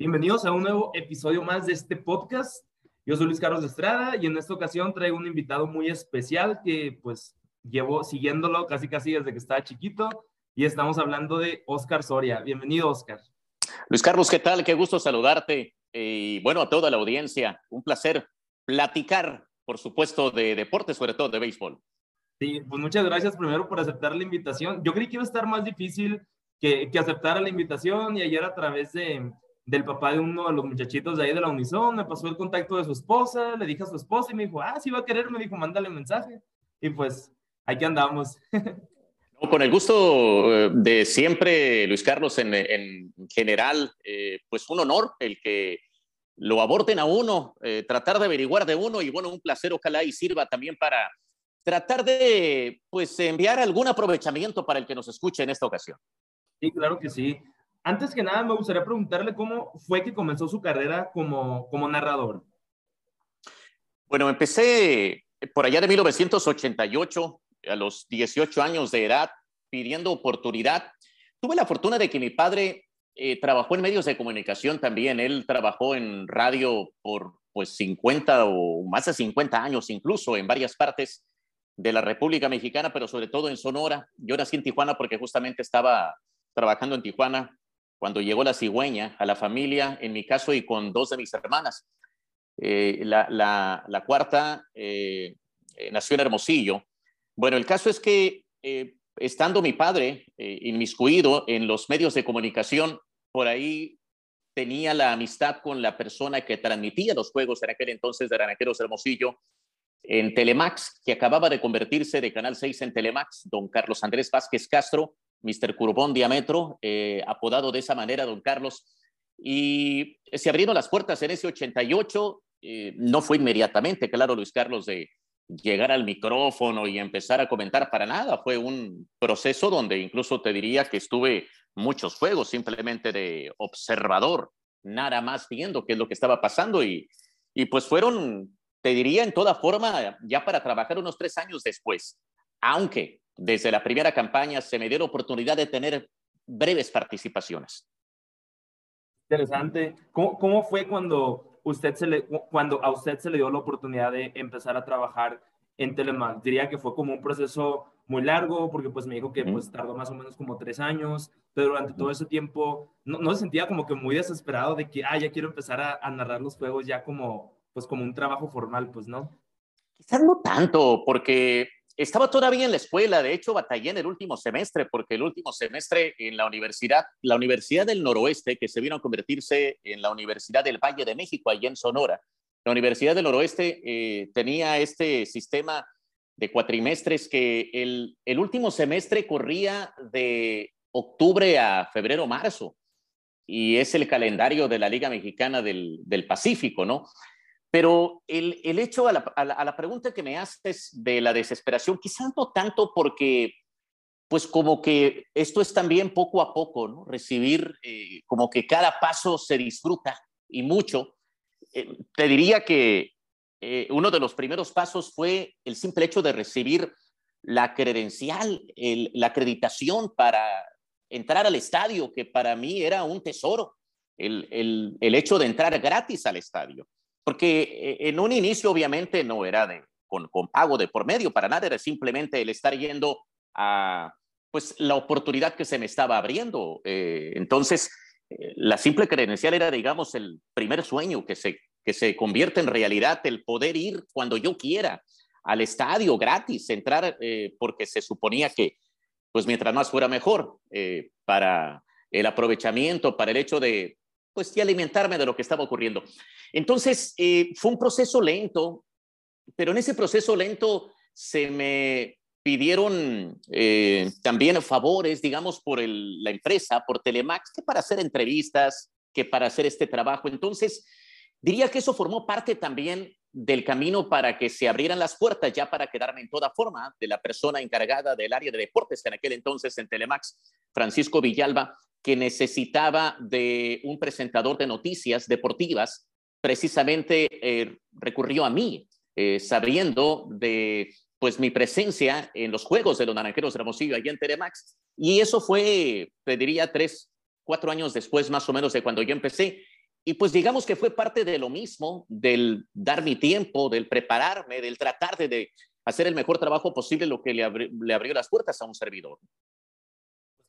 Bienvenidos a un nuevo episodio más de este podcast. Yo soy Luis Carlos Estrada y en esta ocasión traigo un invitado muy especial que pues llevo siguiéndolo casi casi desde que estaba chiquito y estamos hablando de Oscar Soria. Bienvenido, Oscar. Luis Carlos, ¿qué tal? Qué gusto saludarte y bueno, a toda la audiencia. Un placer platicar, por supuesto, de deporte, sobre todo de béisbol. Sí, pues muchas gracias primero por aceptar la invitación. Yo creí que iba a estar más difícil que, que aceptara la invitación y ayer a través de, del papá de uno de los muchachitos de ahí de la Unison, me pasó el contacto de su esposa, le dije a su esposa y me dijo, ah, si va a querer, me dijo, mándale mensaje. Y pues, aquí andamos. Con el gusto eh, de siempre, Luis Carlos, en, en general, eh, pues un honor el que lo aborden a uno, eh, tratar de averiguar de uno y bueno, un placer, ojalá y sirva también para tratar de, pues, enviar algún aprovechamiento para el que nos escuche en esta ocasión. Sí, claro que sí. Antes que nada, me gustaría preguntarle cómo fue que comenzó su carrera como, como narrador. Bueno, empecé por allá de 1988, a los 18 años de edad, pidiendo oportunidad. Tuve la fortuna de que mi padre eh, trabajó en medios de comunicación también. Él trabajó en radio por pues 50 o más de 50 años incluso en varias partes de la República Mexicana, pero sobre todo en Sonora. Yo nací en Tijuana porque justamente estaba trabajando en Tijuana cuando llegó la cigüeña a la familia, en mi caso y con dos de mis hermanas. Eh, la, cuarta eh, eh, nació en Hermosillo. Bueno, el caso es que estando mi padre inmiscuido en los medios de comunicación, por ahí tenía la amistad con la persona que transmitía los juegos en aquel entonces de Naranjeros Hermosillo en Telemax, que acababa de convertirse de Canal 6 en Telemax, don Carlos Andrés Vázquez Castro, Mr. Curbón Diametro, eh, apodado de esa manera, don Carlos. Y se abrieron las puertas en ese 88. Eh, no fue inmediatamente, claro, Luis Carlos, de llegar al micrófono y empezar a comentar para nada. Fue un proceso donde incluso te diría que estuve muchos juegos simplemente de observador, nada más viendo qué es lo que estaba pasando y, y pues fueron, te diría en toda forma, ya para trabajar unos tres años después, aunque desde la primera campaña se me dio la oportunidad de tener breves participaciones. Interesante. ¿Cómo, cómo fue cuando, usted se le, cuando a usted se le dio la oportunidad de empezar a trabajar en Telemax? Diría que fue como un proceso muy largo, porque pues me dijo que pues tardó más o menos como tres años, pero durante todo ese tiempo no, no, se sentía como que muy desesperado de que, ah, ya quiero empezar a, a narrar los juegos ya como, pues como un trabajo formal, pues, ¿no? Quizás no tanto, porque estaba todavía en la escuela, de hecho batallé en el último semestre, porque el último semestre en la universidad, la Universidad del Noroeste, que se vino a convertirse en la Universidad del Valle de México, allá en Sonora, la Universidad del Noroeste eh, tenía este sistema de cuatrimestres que el, el, último semestre corría de octubre a febrero, marzo, y es el calendario de la Liga Mexicana del, del Pacífico, ¿no? Pero el, el hecho a la, a, la, pregunta que me haces de la desesperación, quizás no tanto porque, pues como que esto es también poco a poco, ¿no? Recibir eh, como que cada paso se disfruta y mucho. Eh, te diría que eh, uno de los primeros pasos fue el simple hecho de recibir la credencial, la acreditación para entrar al estadio, que para mí era un tesoro, el, el, el hecho de entrar gratis al estadio. Porque eh, en un inicio obviamente no era de, con, con, pago de por medio, para nada, era simplemente el estar yendo a pues la oportunidad que se me estaba abriendo. Eh, entonces, eh, la simple credencial era, digamos, el primer sueño que se, que se convierte en realidad, el poder ir cuando yo quiera al estadio gratis, entrar, eh, porque se suponía que, pues mientras más fuera mejor, eh, para el aprovechamiento, para el hecho de, pues, y alimentarme de lo que estaba ocurriendo. Entonces, eh, fue un proceso lento, pero en ese proceso lento se me pidieron eh, también favores, digamos, por el, la empresa, por Telemax, que para hacer entrevistas, que para hacer este trabajo. Entonces, diría que eso formó parte también del camino para que se abrieran las puertas ya para quedarme en toda forma de la persona encargada del área de deportes en aquel entonces en Telemax, Francisco Villalba, que necesitaba de un presentador de noticias deportivas, precisamente eh, recurrió a mí, eh, sabiendo de pues mi presencia en los juegos de los Naranjeros de Hermosillo allá en Telemax. Y eso fue, te diría, tres, cuatro años después más o menos de cuando yo empecé. Y pues digamos que fue parte de lo mismo, del dar mi tiempo, del prepararme, del tratar de, hacer el mejor trabajo posible, lo que le, abrió las puertas a un servidor.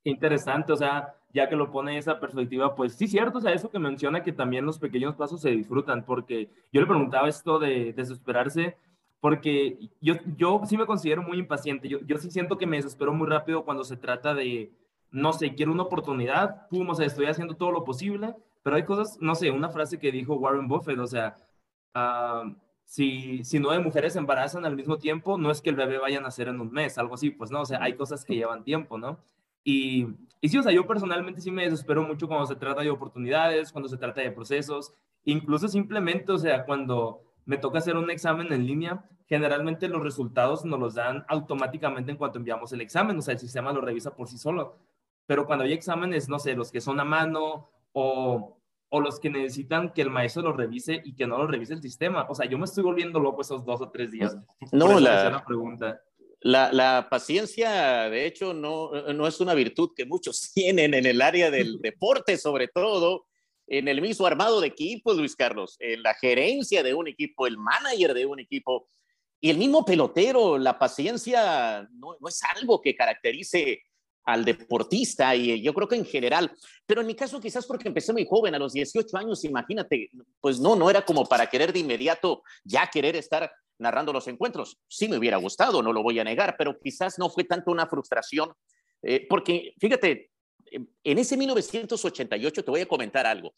Interesante, o sea, ya que lo pone esa perspectiva, pues sí, cierto, o sea, eso que menciona que también los pequeños pasos se disfrutan, porque yo le preguntaba esto de desesperarse, porque yo, yo sí me considero muy impaciente, yo, yo sí siento que me desespero muy rápido cuando se trata de, no sé, quiero una oportunidad, pum, o sea, estoy haciendo todo lo posible, pero hay cosas, no sé, una frase que dijo Warren Buffett, o sea, uh, si, si nueve mujeres se embarazan al mismo tiempo, no es que el bebé vaya a nacer en un mes, algo así, pues no, o sea, hay cosas que llevan tiempo, ¿no? Y, y sí, o sea, yo personalmente sí me desespero mucho cuando se trata de oportunidades, cuando se trata de procesos, incluso simplemente, o sea, cuando me toca hacer un examen en línea, generalmente los resultados nos los dan automáticamente en cuanto enviamos el examen, o sea, el sistema lo revisa por sí solo. Pero cuando hay exámenes, no sé, los que son a mano o o los que necesitan que el maestro lo revise y que no lo revise el sistema. O sea, yo me estoy volviendo loco esos dos o tres días. No, la, pregunta. La, la, paciencia, de hecho, no, no es una virtud que muchos tienen en el área del deporte, sobre todo en el mismo armado de equipos, Luis Carlos, en la gerencia de un equipo, el manager de un equipo y el mismo pelotero. La paciencia no, no es algo que caracterice al deportista y yo creo que en general, pero en mi caso quizás porque empecé muy joven, a los 18 años, imagínate, pues no, no era como para querer de inmediato ya querer estar narrando los encuentros. Sí me hubiera gustado, no lo voy a negar, pero quizás no fue tanto una frustración, eh, porque fíjate, en ese 1988 te voy a comentar algo.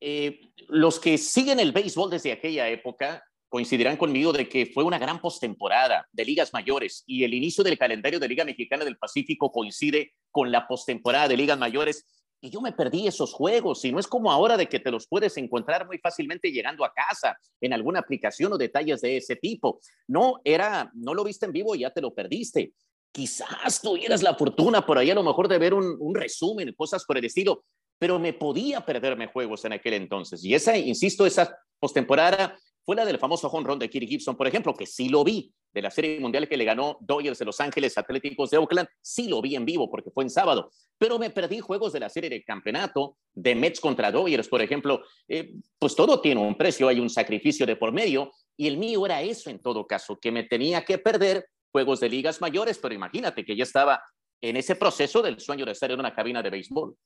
Eh, los que siguen el béisbol desde aquella época coincidirán conmigo de que fue una gran postemporada de ligas mayores y el inicio del calendario de Liga Mexicana del Pacífico coincide con la postemporada de ligas mayores y yo me perdí esos juegos y no es como ahora de que te los puedes encontrar muy fácilmente llegando a casa en alguna aplicación o detalles de ese tipo. No era, no lo viste en vivo y ya te lo perdiste. Quizás tuvieras la fortuna por ahí a lo mejor de ver un, resumen, cosas por el estilo, pero me podía perderme juegos en aquel entonces. Y esa, insisto, esa postemporada fue la del famoso run de Kirk Gibson, por ejemplo, que sí lo vi, de la Serie Mundial que le ganó Dodgers de Los Ángeles Atléticos de Oakland, sí lo vi en vivo porque fue en sábado, pero me perdí juegos de la Serie de Campeonato, de Mets contra Dodgers, por ejemplo, eh, pues todo tiene un precio, hay un sacrificio de por medio, y el mío era eso en todo caso, que me tenía que perder juegos de ligas mayores, pero imagínate que ya estaba en ese proceso del sueño de estar en una cabina de béisbol.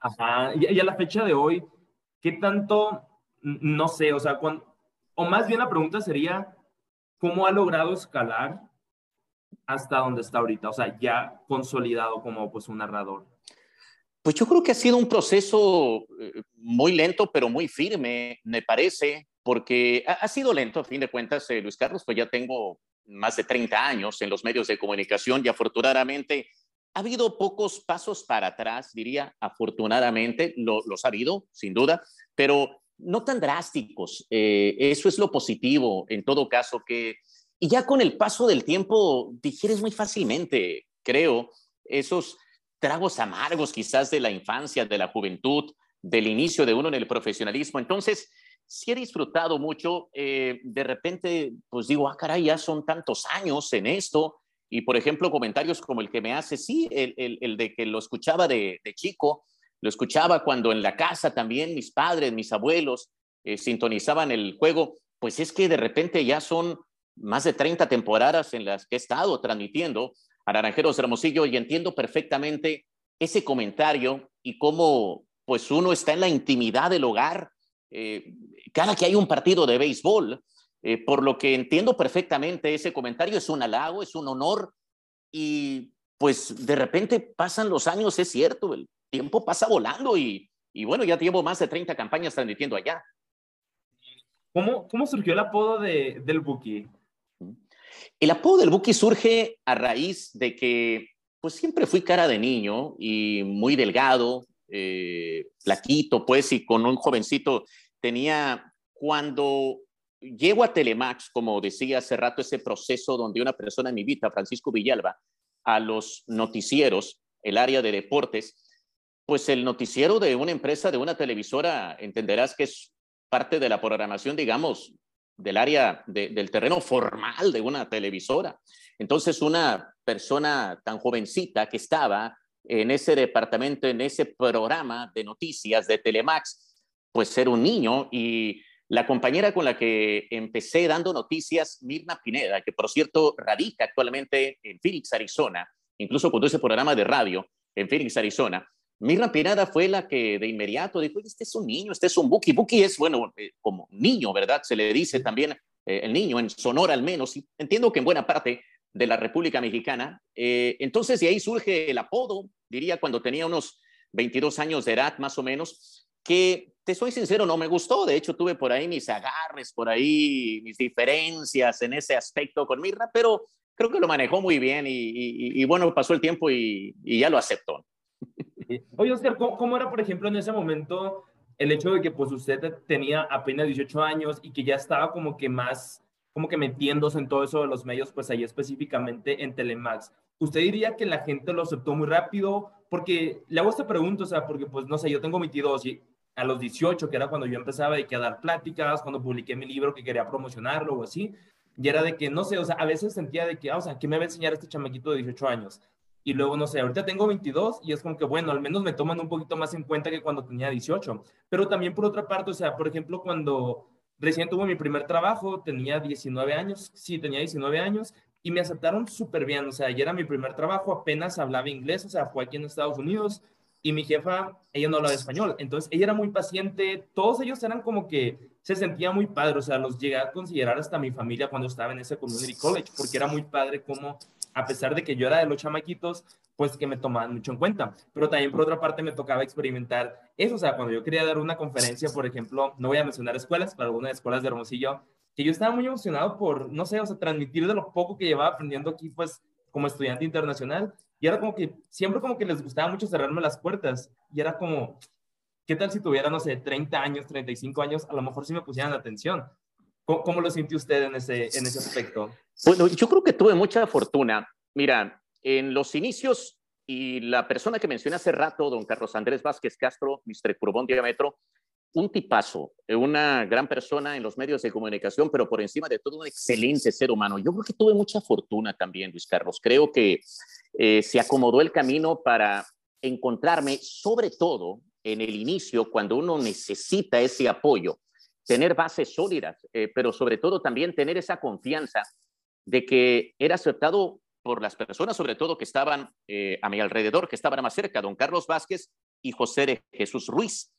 Ajá, y a la fecha de hoy, ¿qué tanto, no sé, o sea, cuando o más bien la pregunta sería, ¿cómo ha logrado escalar hasta donde está ahorita? O sea, ya consolidado como pues un narrador. Pues yo creo que ha sido un proceso eh, muy lento, pero muy firme, me parece, porque ha, sido lento, a fin de cuentas, eh, Luis Carlos, pues ya tengo más de 30 años en los medios de comunicación y afortunadamente ha habido pocos pasos para atrás, diría, afortunadamente, lo, los ha habido, sin duda, pero no tan drásticos. Eh, eso es lo positivo, en todo caso, que y ya con el paso del tiempo digieres muy fácilmente, creo, esos tragos amargos quizás de la infancia, de la juventud, del inicio de uno en el profesionalismo. Entonces, si he disfrutado mucho. Eh, de repente, pues digo, ah, caray, ya son tantos años en esto. Y, por ejemplo, comentarios como el que me hace, sí, el, de que lo escuchaba de chico, lo escuchaba cuando en la casa también mis padres, mis abuelos eh, sintonizaban el juego. Pues es que de repente ya son más de 30 temporadas en las que he estado transmitiendo a Naranjeros Hermosillo y entiendo perfectamente ese comentario y cómo pues uno está en la intimidad del hogar eh, cada que hay un partido de béisbol. Eh, por lo que entiendo perfectamente ese comentario, es un halago, es un honor y pues de repente pasan los años, es cierto, el tiempo pasa volando y, y bueno, ya llevo más de 30 campañas transmitiendo allá. ¿Cómo, cómo surgió el apodo de, del Buki? El apodo del Buki surge a raíz de que pues siempre fui cara de niño y muy delgado, eh, flaquito, pues, y con un jovencito. Tenía, cuando llego a Telemax, como decía hace rato, ese proceso donde una persona mi vida, Francisco Villalba, a los noticieros, el área de deportes, pues el noticiero de una empresa, de una televisora, entenderás que es parte de la programación, digamos, del área del terreno formal de una televisora. Entonces, una persona tan jovencita que estaba en ese departamento, en ese programa de noticias de Telemax, pues ser un niño y la compañera con la que empecé dando noticias, Mirna Pineda, que por cierto radica actualmente en Phoenix, Arizona, incluso conduce programa de radio en Phoenix, Arizona. Mirna Pineda fue la que de inmediato dijo, este es un niño, este es un Buki. Buki es, bueno, eh, como niño, ¿verdad? Se le dice también eh, el niño, en Sonora al menos, y entiendo que en buena parte de la República Mexicana. Eh, entonces, de ahí surge el apodo, diría, cuando tenía unos 22 años de edad, más o menos, que, te soy sincero, no me gustó. De hecho, tuve por ahí mis agarres, por ahí mis diferencias en ese aspecto con Mirna, pero creo que lo manejó muy bien y, bueno, pasó el tiempo y, ya lo aceptó. Oye, Oscar, ¿cómo, era, por ejemplo, en ese momento el hecho de que pues usted tenía apenas 18 años y que ya estaba como que más, como que metiéndose en todo eso de los medios, pues ahí específicamente en Telemax? ¿Usted diría que la gente lo aceptó muy rápido? Porque le hago esta pregunta, o sea, porque pues no sé, yo tengo 22 y a los 18, que era cuando yo empezaba de que a dar pláticas, cuando publiqué mi libro que quería promocionarlo o así, y era de que, no sé, o sea, a veces sentía de que, ah, o sea, ¿qué me va a enseñar este chamaquito de 18 años? Y luego, no sé, ahorita tengo 22 y es como que, bueno, al menos me toman un poquito más en cuenta que cuando tenía 18. Pero también por otra parte, o sea, por ejemplo, cuando recién tuve mi primer trabajo, tenía 19 años, sí, tenía 19 años, y me aceptaron súper bien, o sea, ya era mi primer trabajo, apenas hablaba inglés, o sea, fue aquí en Estados Unidos, y mi jefa, ella no hablaba español, entonces ella era muy paciente, todos ellos eran como que se sentía muy padre, o sea, los llegué a considerar hasta mi familia cuando estaba en ese community college, porque era muy padre como, a pesar de que yo era de los chamaquitos, pues que me tomaban mucho en cuenta, pero también por otra parte me tocaba experimentar eso, o sea, cuando yo quería dar una conferencia, por ejemplo, no voy a mencionar escuelas, pero algunas escuelas de Hermosillo, que yo estaba muy emocionado por, no sé, o sea, transmitir de lo poco que llevaba aprendiendo aquí, pues, como estudiante internacional, y era como que siempre como que les gustaba mucho cerrarme las puertas. Y era como, ¿qué tal si tuviera, no sé, 30 años, 35 años? A lo mejor sí me pusieran atención. ¿Cómo, lo sintió usted en ese, en ese aspecto? Bueno, yo creo que tuve mucha fortuna. Mira, en los inicios y la persona que mencioné hace rato, don Carlos Andrés Vázquez Castro, Mr. Curbón Diámetro, un tipazo, una gran persona en los medios de comunicación, pero por encima de todo un excelente ser humano. Yo creo que tuve mucha fortuna también, Luis Carlos. Creo que eh, se acomodó el camino para encontrarme, sobre todo en el inicio, cuando uno necesita ese apoyo, tener bases sólidas, eh, pero sobre todo también tener esa confianza de que era aceptado por las personas, sobre todo que estaban eh, a mi alrededor, que estaban más cerca, don Carlos Vázquez y José Jesús Ruiz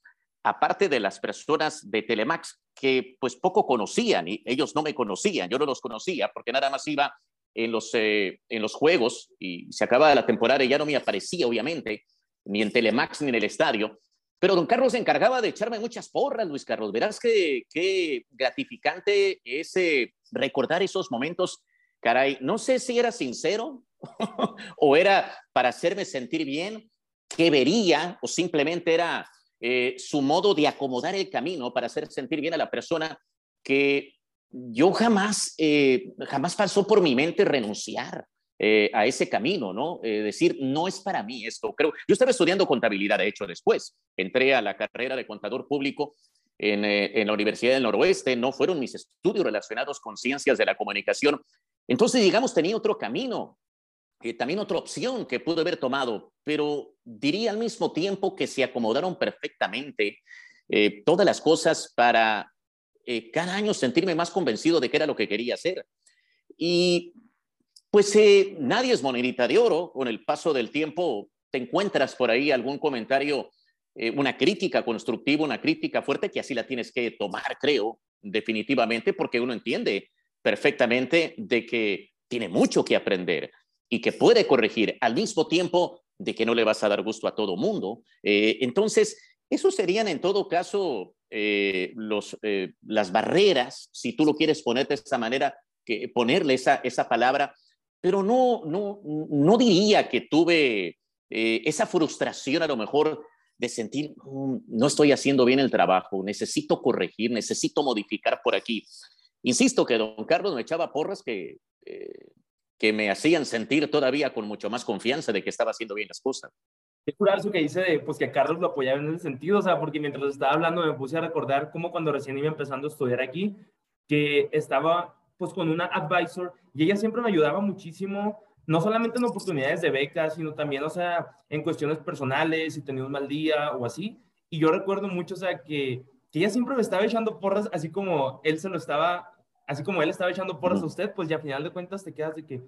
aparte de las personas de Telemax que pues poco conocían y ellos no me conocían, yo no los conocía porque nada más iba en los, eh, en los juegos y se acababa la temporada y ya no me aparecía obviamente ni en Telemax ni en el estadio. Pero don Carlos se encargaba de echarme muchas porras, Luis Carlos. Verás que qué gratificante es eh, recordar esos momentos. Caray, no sé si era sincero o era para hacerme sentir bien, que vería o simplemente era eh, su modo de acomodar el camino para hacer sentir bien a la persona que yo jamás, eh, jamás pasó por mi mente renunciar eh, a ese camino, ¿no? decir, no es para mí esto. Creo, yo estaba estudiando contabilidad, de hecho, después. Entré a la carrera de contador público en, en, la Universidad del Noroeste, no fueron mis estudios relacionados con ciencias de la comunicación. Entonces, digamos, tenía otro camino. Eh, también otra opción que pude haber tomado, pero diría al mismo tiempo que se acomodaron perfectamente eh, todas las cosas para eh, cada año sentirme más convencido de que era lo que quería hacer. Y pues nadie es monedita de oro, con el paso del tiempo te encuentras por ahí algún comentario, una crítica constructiva, una crítica fuerte, que así la tienes que tomar, creo, definitivamente, porque uno entiende perfectamente de que tiene mucho que aprender y que puede corregir al mismo tiempo de que no le vas a dar gusto a todo mundo. Eh, entonces, esos serían en todo caso eh, los, eh, las barreras, si tú lo quieres poner de esta manera, que ponerle esa, esa palabra, pero no, no, no diría que tuve esa frustración a lo mejor de sentir, mm, no estoy haciendo bien el trabajo, necesito corregir, necesito modificar por aquí. Insisto que don Carlos me echaba porras que que me hacían sentir todavía con mucho más confianza de que estaba haciendo bien las cosas. Es curioso que dice de, pues que Carlos lo apoyaba en ese sentido, o sea, porque mientras estaba hablando me puse a recordar cómo cuando recién iba empezando a estudiar aquí, que estaba pues con una advisor y ella siempre me ayudaba muchísimo, no solamente en oportunidades de becas, sino también, o sea, en cuestiones personales, si tenía un mal día o así. Y yo recuerdo mucho, o sea, que que ella siempre me estaba echando porras, así como él se lo estaba, así como él estaba echando porras a usted, pues ya a final de cuentas te quedas de que,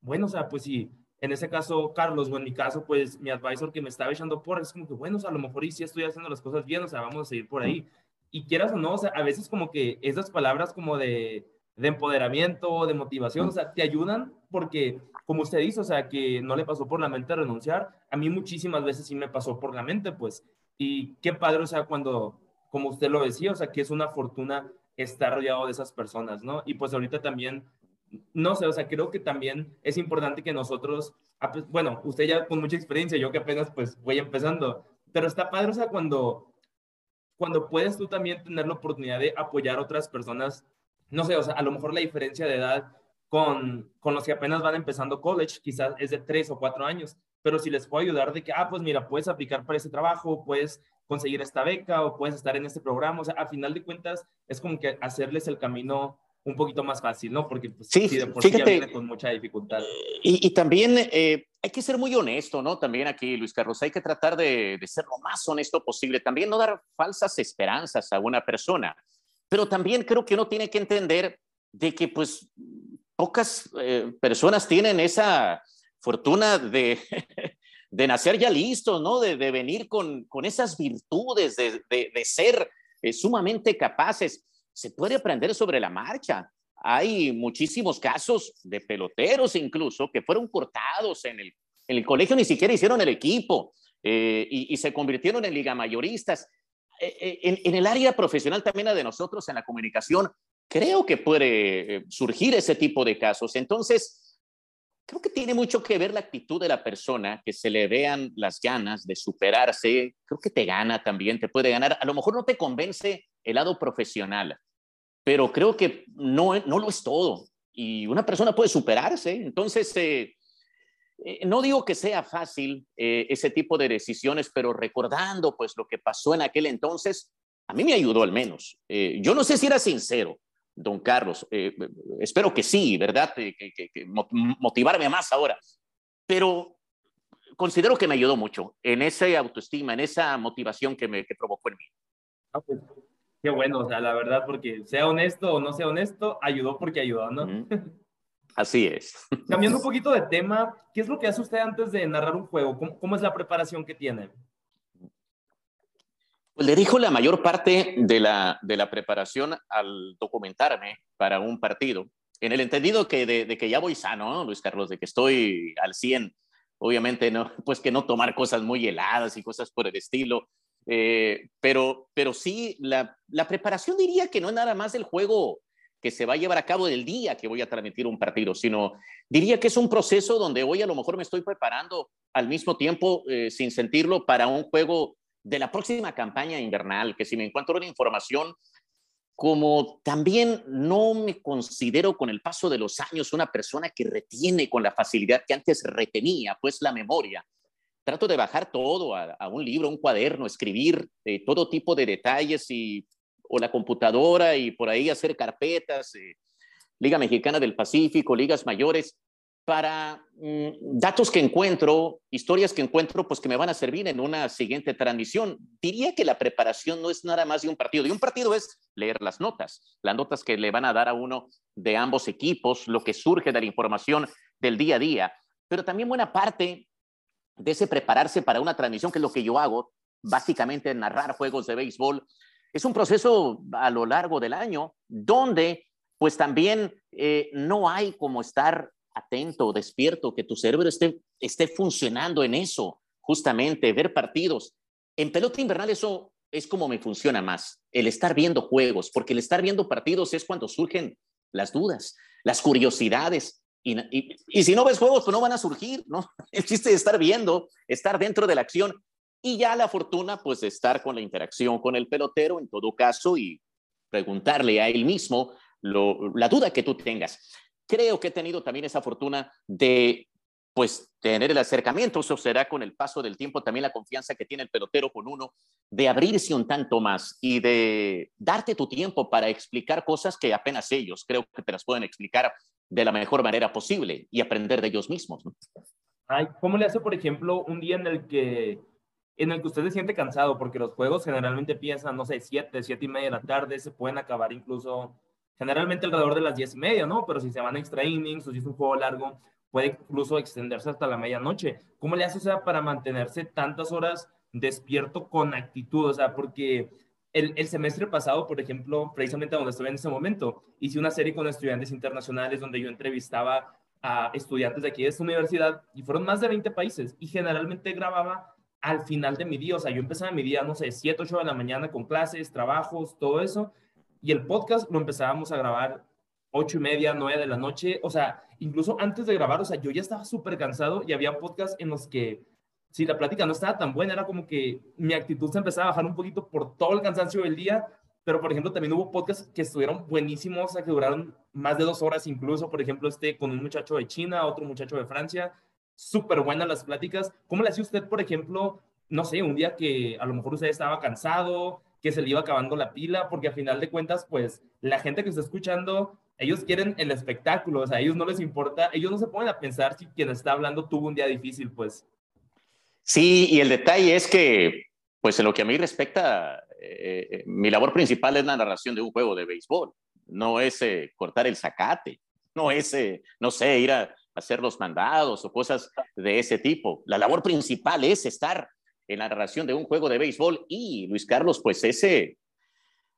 bueno, o sea, pues sí, en ese caso Carlos, o en mi caso, pues mi advisor que me estaba echando porras, es como que, bueno, o sea, a lo mejor y sí estoy haciendo las cosas bien, o sea, vamos a seguir por ahí. Y quieras o no, o sea, a veces como que esas palabras como de, de empoderamiento, de motivación, o sea, te ayudan porque, como usted dice, o sea, que no le pasó por la mente renunciar, a mí muchísimas veces sí me pasó por la mente, pues, y qué padre, o sea, cuando, como usted lo decía, o sea, que es una fortuna estar rodeado de esas personas, ¿no? Y pues ahorita también, no sé, o sea, creo que también es importante que nosotros, ah, pues, bueno, usted ya con mucha experiencia, yo que apenas pues voy empezando, pero está padre, o sea, cuando, cuando puedes tú también tener la oportunidad de apoyar a otras personas no sé, o sea, a lo mejor la diferencia de edad con, con los que apenas van empezando college quizás es de tres o cuatro años, pero si les puedo ayudar de que, ah, pues mira, puedes aplicar para ese trabajo, puedes conseguir esta beca o puedes estar en este programa, o sea, a final de cuentas es como que hacerles el camino un poquito más fácil, ¿no? Porque pues, sí, de por fíjate, sí viene con mucha dificultad. Y, y también eh, hay que ser muy honesto, ¿no? También aquí, Luis Carlos, hay que tratar de, de, ser lo más honesto posible. También no dar falsas esperanzas a una persona. Pero también creo que uno tiene que entender de que pues pocas eh, personas tienen esa fortuna de, de nacer ya listos, ¿no? De, de venir con, con, esas virtudes, de, de ser eh, sumamente capaces. Se puede aprender sobre la marcha. Hay muchísimos casos de peloteros incluso que fueron cortados en el, en el colegio, ni siquiera hicieron el equipo eh, y, y, se convirtieron en liga mayoristas. Eh, eh, en, en, el área profesional también la de nosotros en la comunicación, creo que puede surgir ese tipo de casos. Entonces, creo que tiene mucho que ver la actitud de la persona, que se le vean las ganas de superarse. Creo que te gana también, te puede ganar. A lo mejor no te convence el lado profesional, pero creo que no, no lo es todo. Y una persona puede superarse. Entonces, eh, eh, no digo que sea fácil eh, ese tipo de decisiones, pero recordando pues lo que pasó en aquel entonces, a mí me ayudó al menos. Eh, yo no sé si era sincero, don Carlos, eh, espero que sí, ¿verdad? Que, que, que, motivarme más ahora, pero considero que me ayudó mucho en esa autoestima, en esa motivación que me que provocó en mí. Ah, pues, qué bueno, o sea, la verdad, porque sea honesto o no sea honesto, ayudó porque ayudó, ¿no? Así es. Cambiando un poquito de tema, ¿qué es lo que hace usted antes de narrar un juego? ¿Cómo, cómo es la preparación que tiene? Pues le dijo la mayor parte de la, de la preparación al documentarme para un partido, en el entendido que de, que ya voy sano, ¿no, Luis Carlos, de que estoy al 100. Obviamente, no, pues que no tomar cosas muy heladas y cosas por el estilo, eh, pero, pero sí, la, la preparación diría que no es nada más el juego que se va a llevar a cabo del día que voy a transmitir un partido, sino diría que es un proceso donde hoy a lo mejor me estoy preparando al mismo tiempo, eh, sin sentirlo, para un juego de la próxima campaña invernal, que si me encuentro una información, como también no me considero con el paso de los años una persona que retiene con la facilidad que antes retenía, pues la memoria. Trato de bajar todo a, un libro, un cuaderno, escribir eh, todo tipo de detalles y o la computadora y por ahí hacer carpetas, eh, Liga Mexicana del Pacífico, ligas mayores, para mm, datos que encuentro, historias que encuentro, pues que me van a servir en una siguiente transmisión. Diría que la preparación no es nada más de un partido. De un partido es leer las notas, las notas que le van a dar a uno de ambos equipos, lo que surge de la información del día a día, pero también buena parte de ese prepararse para una transmisión, que es lo que yo hago, básicamente narrar juegos de béisbol, es un proceso a lo largo del año donde pues también eh, no hay como estar atento, despierto, que tu cerebro esté, esté funcionando en eso, justamente, ver partidos. En pelota invernal eso es como me funciona más, el estar viendo juegos, porque el estar viendo partidos es cuando surgen las dudas, las curiosidades. Y, y, si no ves juegos, pues no van a surgir, ¿no? El chiste de estar viendo, estar dentro de la acción y ya la fortuna, pues, estar con la interacción con el pelotero en todo caso y preguntarle a él mismo la duda que tú tengas. Creo que he tenido también esa fortuna de, pues, tener el acercamiento, eso será con el paso del tiempo también la confianza que tiene el pelotero con uno, de abrirse un tanto más y de darte tu tiempo para explicar cosas que apenas ellos creo que te las pueden explicar de la mejor manera posible y aprender de ellos mismos. Ay, ¿Cómo le hace, por ejemplo, un día en el que en el que usted se siente cansado, porque los juegos generalmente empiezan, no sé, 7, 7 y media de la tarde, se pueden acabar incluso generalmente alrededor de las 10 y media, ¿no? Pero si se van a extra innings o si es un juego largo, puede incluso extenderse hasta la medianoche. ¿Cómo le hace, o sea, para mantenerse tantas horas despierto con actitud? O sea, porque el, el, semestre pasado, por ejemplo, precisamente donde estoy en ese momento, hice una serie con estudiantes internacionales donde yo entrevistaba a estudiantes de aquí de esta universidad y fueron más de 20 países y generalmente grababa al final de mi día, o sea, yo empezaba mi día, no sé, 7, 8 de la mañana con clases, trabajos, todo eso, y el podcast lo empezábamos a grabar 8 y media, 9 de la noche, o sea, incluso antes de grabar, o sea, yo ya estaba súper cansado y había podcasts en los que si la plática no estaba tan buena, era como que mi actitud se empezaba a bajar un poquito por todo el cansancio del día, pero por ejemplo también hubo podcasts que estuvieron buenísimos, o sea, que duraron más de dos horas incluso, por ejemplo, este con un muchacho de China, otro muchacho de Francia, súper buenas las pláticas. ¿Cómo le hacía usted, por ejemplo, no sé, un día que a lo mejor usted estaba cansado, que se le iba acabando la pila, porque a final de cuentas, pues la gente que está escuchando, ellos quieren el espectáculo, o sea, a ellos no les importa, ellos no se ponen a pensar si quien está hablando tuvo un día difícil, pues. Sí, y el detalle es que, pues en lo que a mí respecta, eh, eh, mi labor principal es la narración de un juego de béisbol, no es eh, cortar el zacate, no es, no sé, ir a hacer los mandados o cosas de ese tipo. La labor principal es estar en la narración de un juego de béisbol y Luis Carlos, pues ese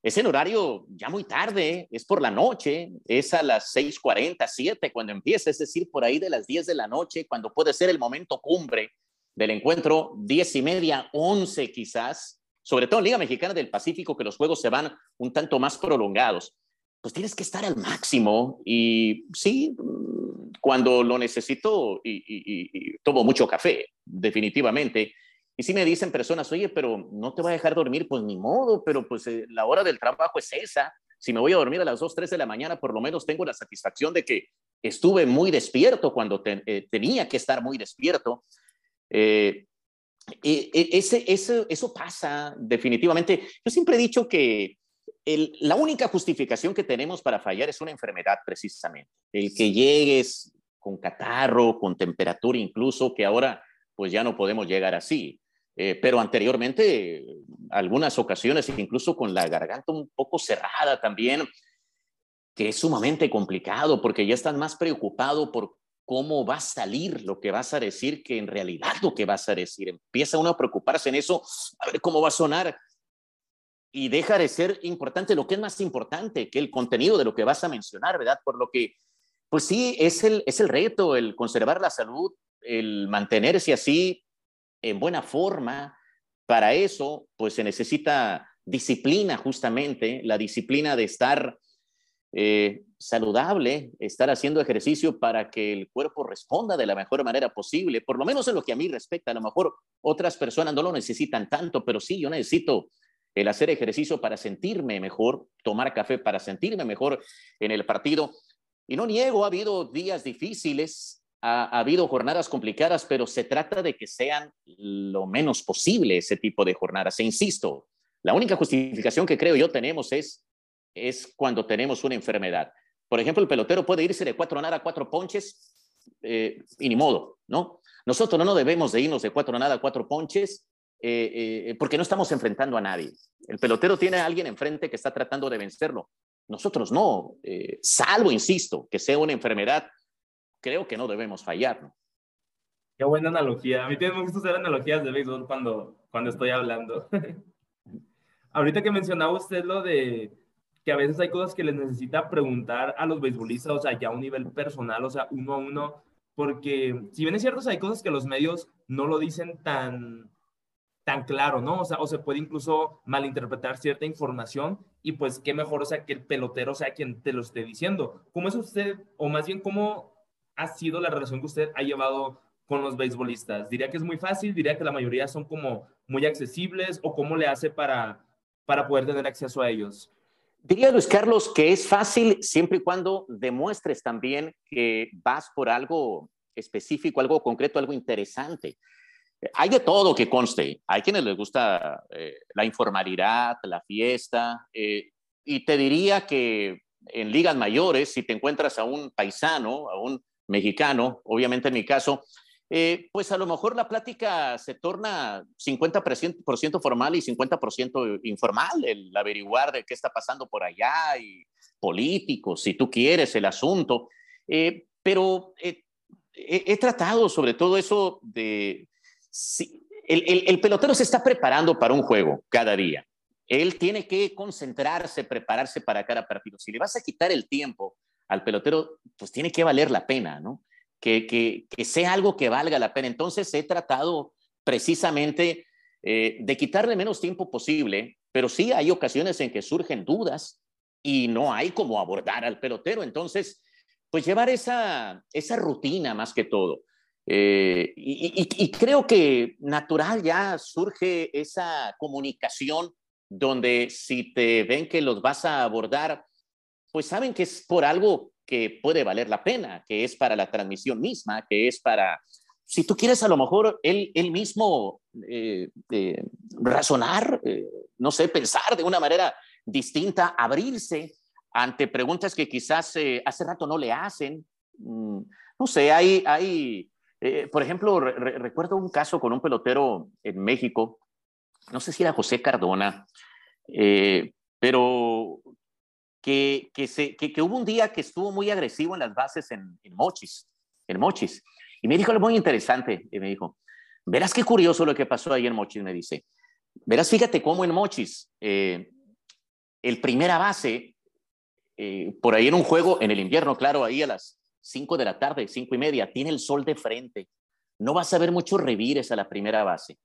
es en horario ya muy tarde, es por la noche, es a las 6:40, 7 cuando empieza, es decir, por ahí de las 10 de la noche, cuando puede ser el momento cumbre del encuentro, 10 y media, 11 quizás, sobre todo en Liga Mexicana del Pacífico, que los juegos se van un tanto más prolongados, pues tienes que estar al máximo y sí, cuando lo necesito y, tomo mucho café, definitivamente. Y si me dicen personas, oye, pero no te va a dejar dormir, pues ni modo, pero pues eh, la hora del trabajo es esa. Si me voy a dormir a las 2, 3 de la mañana, por lo menos tengo la satisfacción de que estuve muy despierto cuando eh, tenía que estar muy despierto. Eh, ese, eso pasa definitivamente. Yo siempre he dicho que la única justificación que tenemos para fallar es una enfermedad precisamente. El que llegues con catarro, con temperatura incluso, que ahora pues ya no podemos llegar así. Eh, pero anteriormente, algunas ocasiones, incluso con la garganta un poco cerrada también, que es sumamente complicado porque ya están más preocupados por cómo va a salir lo que vas a decir que en realidad lo que vas a decir. Empieza uno a preocuparse en eso, a ver cómo va a sonar y deja de ser importante lo que es más importante que el contenido de lo que vas a mencionar, ¿verdad? Por lo que, pues sí, es el, es el reto, el conservar la salud, el mantenerse así en buena forma. Para eso, pues se necesita disciplina justamente, la disciplina de estar eh, saludable, estar haciendo ejercicio para que el cuerpo responda de la mejor manera posible, por lo menos en lo que a mí respecta. A lo mejor otras personas no lo necesitan tanto, pero sí, yo necesito el hacer ejercicio para sentirme mejor, tomar café para sentirme mejor en el partido. Y no niego, ha habido días difíciles, ha, habido jornadas complicadas, pero se trata de que sean lo menos posible ese tipo de jornadas. E insisto, la única justificación que creo yo tenemos es, es cuando tenemos una enfermedad. Por ejemplo, el pelotero puede irse de cuatro nada a cuatro ponches eh, y ni modo, ¿no? Nosotros no debemos de irnos de cuatro nada a cuatro ponches eh, eh, porque no estamos enfrentando a nadie. El pelotero tiene a alguien enfrente que está tratando de vencerlo. Nosotros no, eh, salvo, insisto, que sea una enfermedad, creo que no debemos fallar. Qué buena analogía. A mí me gusta hacer analogías de béisbol cuando, cuando estoy hablando. Ahorita que mencionaba usted lo de que a veces hay cosas que les necesita preguntar a los beisbolistas, o sea, ya a un nivel personal, o sea, uno a uno, porque si bien es cierto, hay cosas que los medios no lo dicen tan, tan claro, ¿no? O sea, o se puede incluso malinterpretar cierta información y pues qué mejor, o sea, que el pelotero sea quien te lo esté diciendo. ¿Cómo es usted, o más bien cómo ha sido la relación que usted ha llevado con los beisbolistas? Diría que es muy fácil, diría que la mayoría son como muy accesibles o cómo le hace para, para poder tener acceso a ellos. Diría Luis Carlos que es fácil siempre y cuando demuestres también que vas por algo específico, algo concreto, algo interesante. Hay de todo que conste. Hay quienes les gusta eh, la informalidad, la fiesta. Eh, y te diría que en ligas mayores, si te encuentras a un paisano, a un mexicano, obviamente en mi caso, eh, pues a lo mejor la plática se torna 50% formal y 50% informal, el averiguar de qué está pasando por allá y políticos, si tú quieres, el asunto. Eh, pero he, tratado sobre todo eso de... Si, el, pelotero se está preparando para un juego cada día. Él tiene que concentrarse, prepararse para cada partido. Si le vas a quitar el tiempo al pelotero, pues tiene que valer la pena, ¿no? Que, sea algo que valga la pena. Entonces he tratado precisamente eh, de quitarle menos tiempo posible, pero sí hay ocasiones en que surgen dudas y no hay cómo abordar al pelotero. Entonces, pues llevar esa, esa rutina más que todo. Eh, y, creo que natural ya surge esa comunicación donde si te ven que los vas a abordar, pues saben que es por algo que puede valer la pena, que es para la transmisión misma, que es para, si tú quieres a lo mejor él, él mismo eh, eh, razonar, no sé, pensar de una manera distinta, abrirse ante preguntas que quizás hace rato no le hacen. Mm, no sé, hay, hay eh, por ejemplo, recuerdo un caso con un pelotero en México, no sé si era José Cardona, eh, pero que, que, se, que, hubo un día que estuvo muy agresivo en las bases en, Mochis, en Mochis. Y me dijo algo muy interesante, y me dijo, verás qué curioso lo que pasó ahí en Mochis, me dice. Verás, fíjate cómo en Mochis, eh, el primera base, por ahí en un juego, en el invierno, claro, ahí a las 5 de la tarde, cinco y media, tiene el sol de frente. No vas a ver muchos revires a la primera base.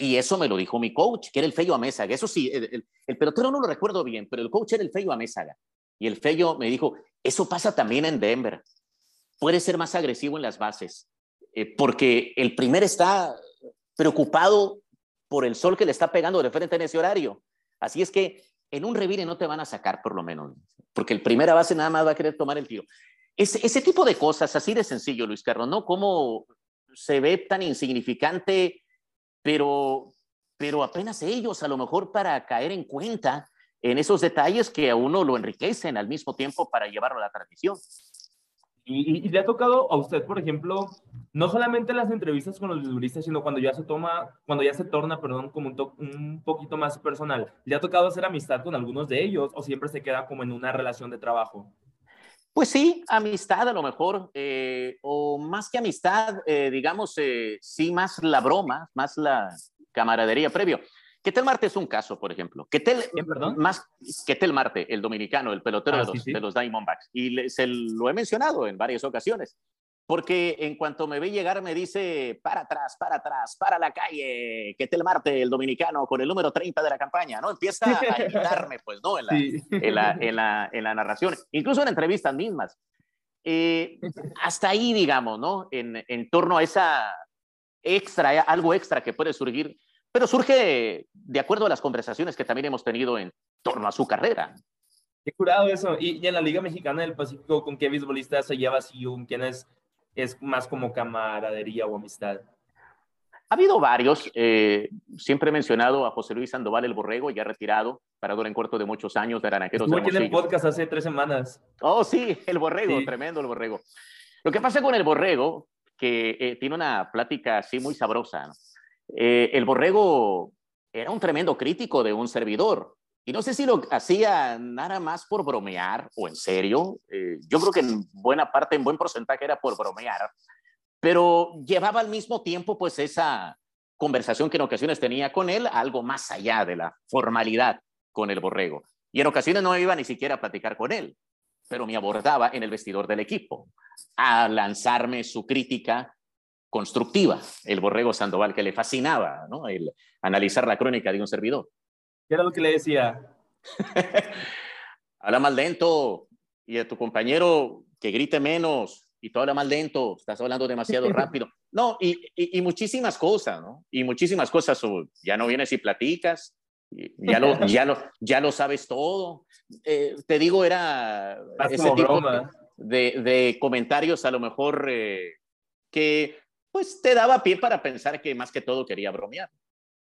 Y eso me lo dijo mi coach, que era el Feyo Amézaga. Eso sí, el, pelotero no lo recuerdo bien, pero el coach era el Feyo Amézaga. Y el Feyo me dijo, eso pasa también en Denver. Puede ser más agresivo en las bases, eh, porque el primer está preocupado por el sol que le está pegando de frente en ese horario. Así es que en un revire no te van a sacar por lo menos, porque el primera base nada más va a querer tomar el tiro. Ese, tipo de cosas, así de sencillo, Luis Carlos, ¿no? Cómo se ve tan insignificante, pero, pero apenas ellos, a lo mejor para caer en cuenta en esos detalles que a uno lo enriquecen al mismo tiempo para llevarlo a la transmisión. Y, le ha tocado a usted, por ejemplo, no solamente las entrevistas con los futbolistas, sino cuando ya se toma, cuando ya se torna, perdón, como un, un, poquito más personal. ¿Le ha tocado hacer amistad con algunos de ellos o siempre se queda como en una relación de trabajo? Pues sí, amistad a lo mejor, eh, o más que amistad, eh, digamos, eh, sí, más la broma, más la camaradería previo. Ketel Marte es un caso, por ejemplo. Ketel, perdón? Más, Ketel Marte, el dominicano, el pelotero ah, de, los, de, los, Diamondbacks. Y se lo he mencionado en varias ocasiones porque en cuanto me ve llegar me dice, para atrás, para atrás, para la calle, que el Marte, el dominicano, con el número 30 de la campaña, ¿no? Empieza a imitarme, pues, ¿no? En la, en la, en la, en la narración, incluso en entrevistas mismas. Eh, hasta ahí, digamos, ¿no? En, en torno a esa extra, algo extra que puede surgir, pero surge de acuerdo a las conversaciones que también hemos tenido en torno a su carrera. Qué curado eso. Y, y en la Liga Mexicana del Pacífico, ¿con qué beisbolista se lleva un ¿Quién es es más como camaradería o amistad? Ha habido varios. Eh, siempre he mencionado a José Luis Sandoval el Borrego, ya retirado, parador en corto de muchos años, de Naranjeros Estuvo aquí en el podcast hace tres semanas. Oh, sí, el Borrego, tremendo el Borrego. Lo que pasa con el Borrego, que eh, tiene una plática así muy sabrosa. Eh, el Borrego era un tremendo crítico de un servidor. Y no sé si lo hacía nada más por bromear o en serio. Eh, yo creo que en buena parte, en buen porcentaje era por bromear, pero llevaba al mismo tiempo pues esa conversación que en ocasiones tenía con él, algo más allá de la formalidad con el borrego. Y en ocasiones no iba ni siquiera a platicar con él, pero me abordaba en el vestidor del equipo a lanzarme su crítica constructiva, el borrego Sandoval, que le fascinaba, ¿no? El analizar la crónica de un servidor. ¿Qué era lo que le decía? habla más lento y a tu compañero que grite menos y tú habla más lento, estás hablando demasiado rápido. No, y, y, muchísimas cosas, ¿no? Y muchísimas cosas, ya no vienes y platicas, ya lo, ya lo, ya lo sabes todo. Eh, te digo, era ese tipo de, de, comentarios a lo mejor eh, que pues te daba pie para pensar que más que todo quería bromear.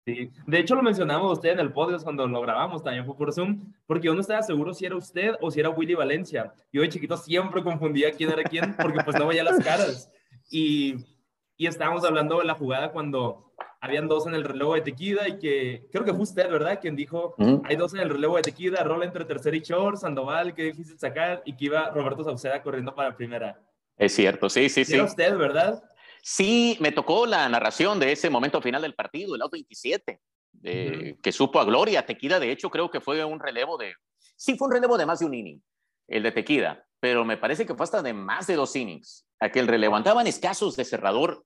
Sí, de hecho lo mencionamos usted en el podcast cuando lo grabamos, también fue por Zoom, porque yo no estaba seguro si era usted o si era Willy Valencia. Yo de chiquito siempre confundía quién era quién porque pues no veía las caras. Y y estábamos hablando de la jugada cuando habían dos en el relevo de Tequida y que creo que fue usted, ¿verdad? Quien dijo, hay dos en el relevo de Tequida, rol entre tercer y short, Sandoval, qué difícil sacar, y que iba Roberto Sauceda corriendo para primera. Es cierto, sí, sí, sí. Era usted, ¿verdad? Sí, me tocó la narración de ese momento final del partido, el auto 27, que supo a gloria. Tequida, de hecho, creo que fue un relevo de... Sí, fue un relevo de más de un inning, el de Tequida, pero me parece que fue hasta de más de dos innings. Aquel relevo. Andaban escasos de cerrador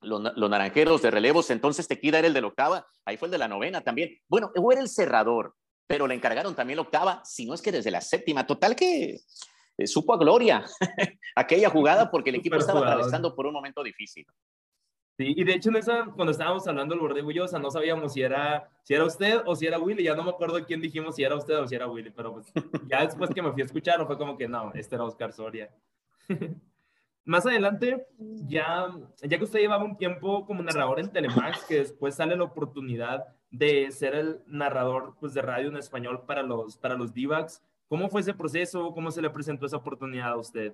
los, naranjeros de relevos, entonces Tequida era el de la octava, ahí fue el de la novena también. Bueno, era el cerrador, pero le encargaron también la octava, si no es que desde la séptima. Total que eh, supo a gloria aquella jugada porque el equipo estaba atravesando por un momento difícil. Sí, y de hecho en esa, cuando estábamos hablando del borde Bullosa, no sabíamos si era, si era usted o si era Willy, ya no me acuerdo quién dijimos si era usted o si era Willy, pero pues ya después que me fui a escuchar fue como que no, este era Oscar Soria. Más adelante, ya, ya que usted llevaba un tiempo como narrador en Telemax, que después sale la oportunidad de ser el narrador pues, de radio en español para los, para los DIVACs, ¿cómo fue ese proceso? ¿Cómo se le presentó esa oportunidad a usted?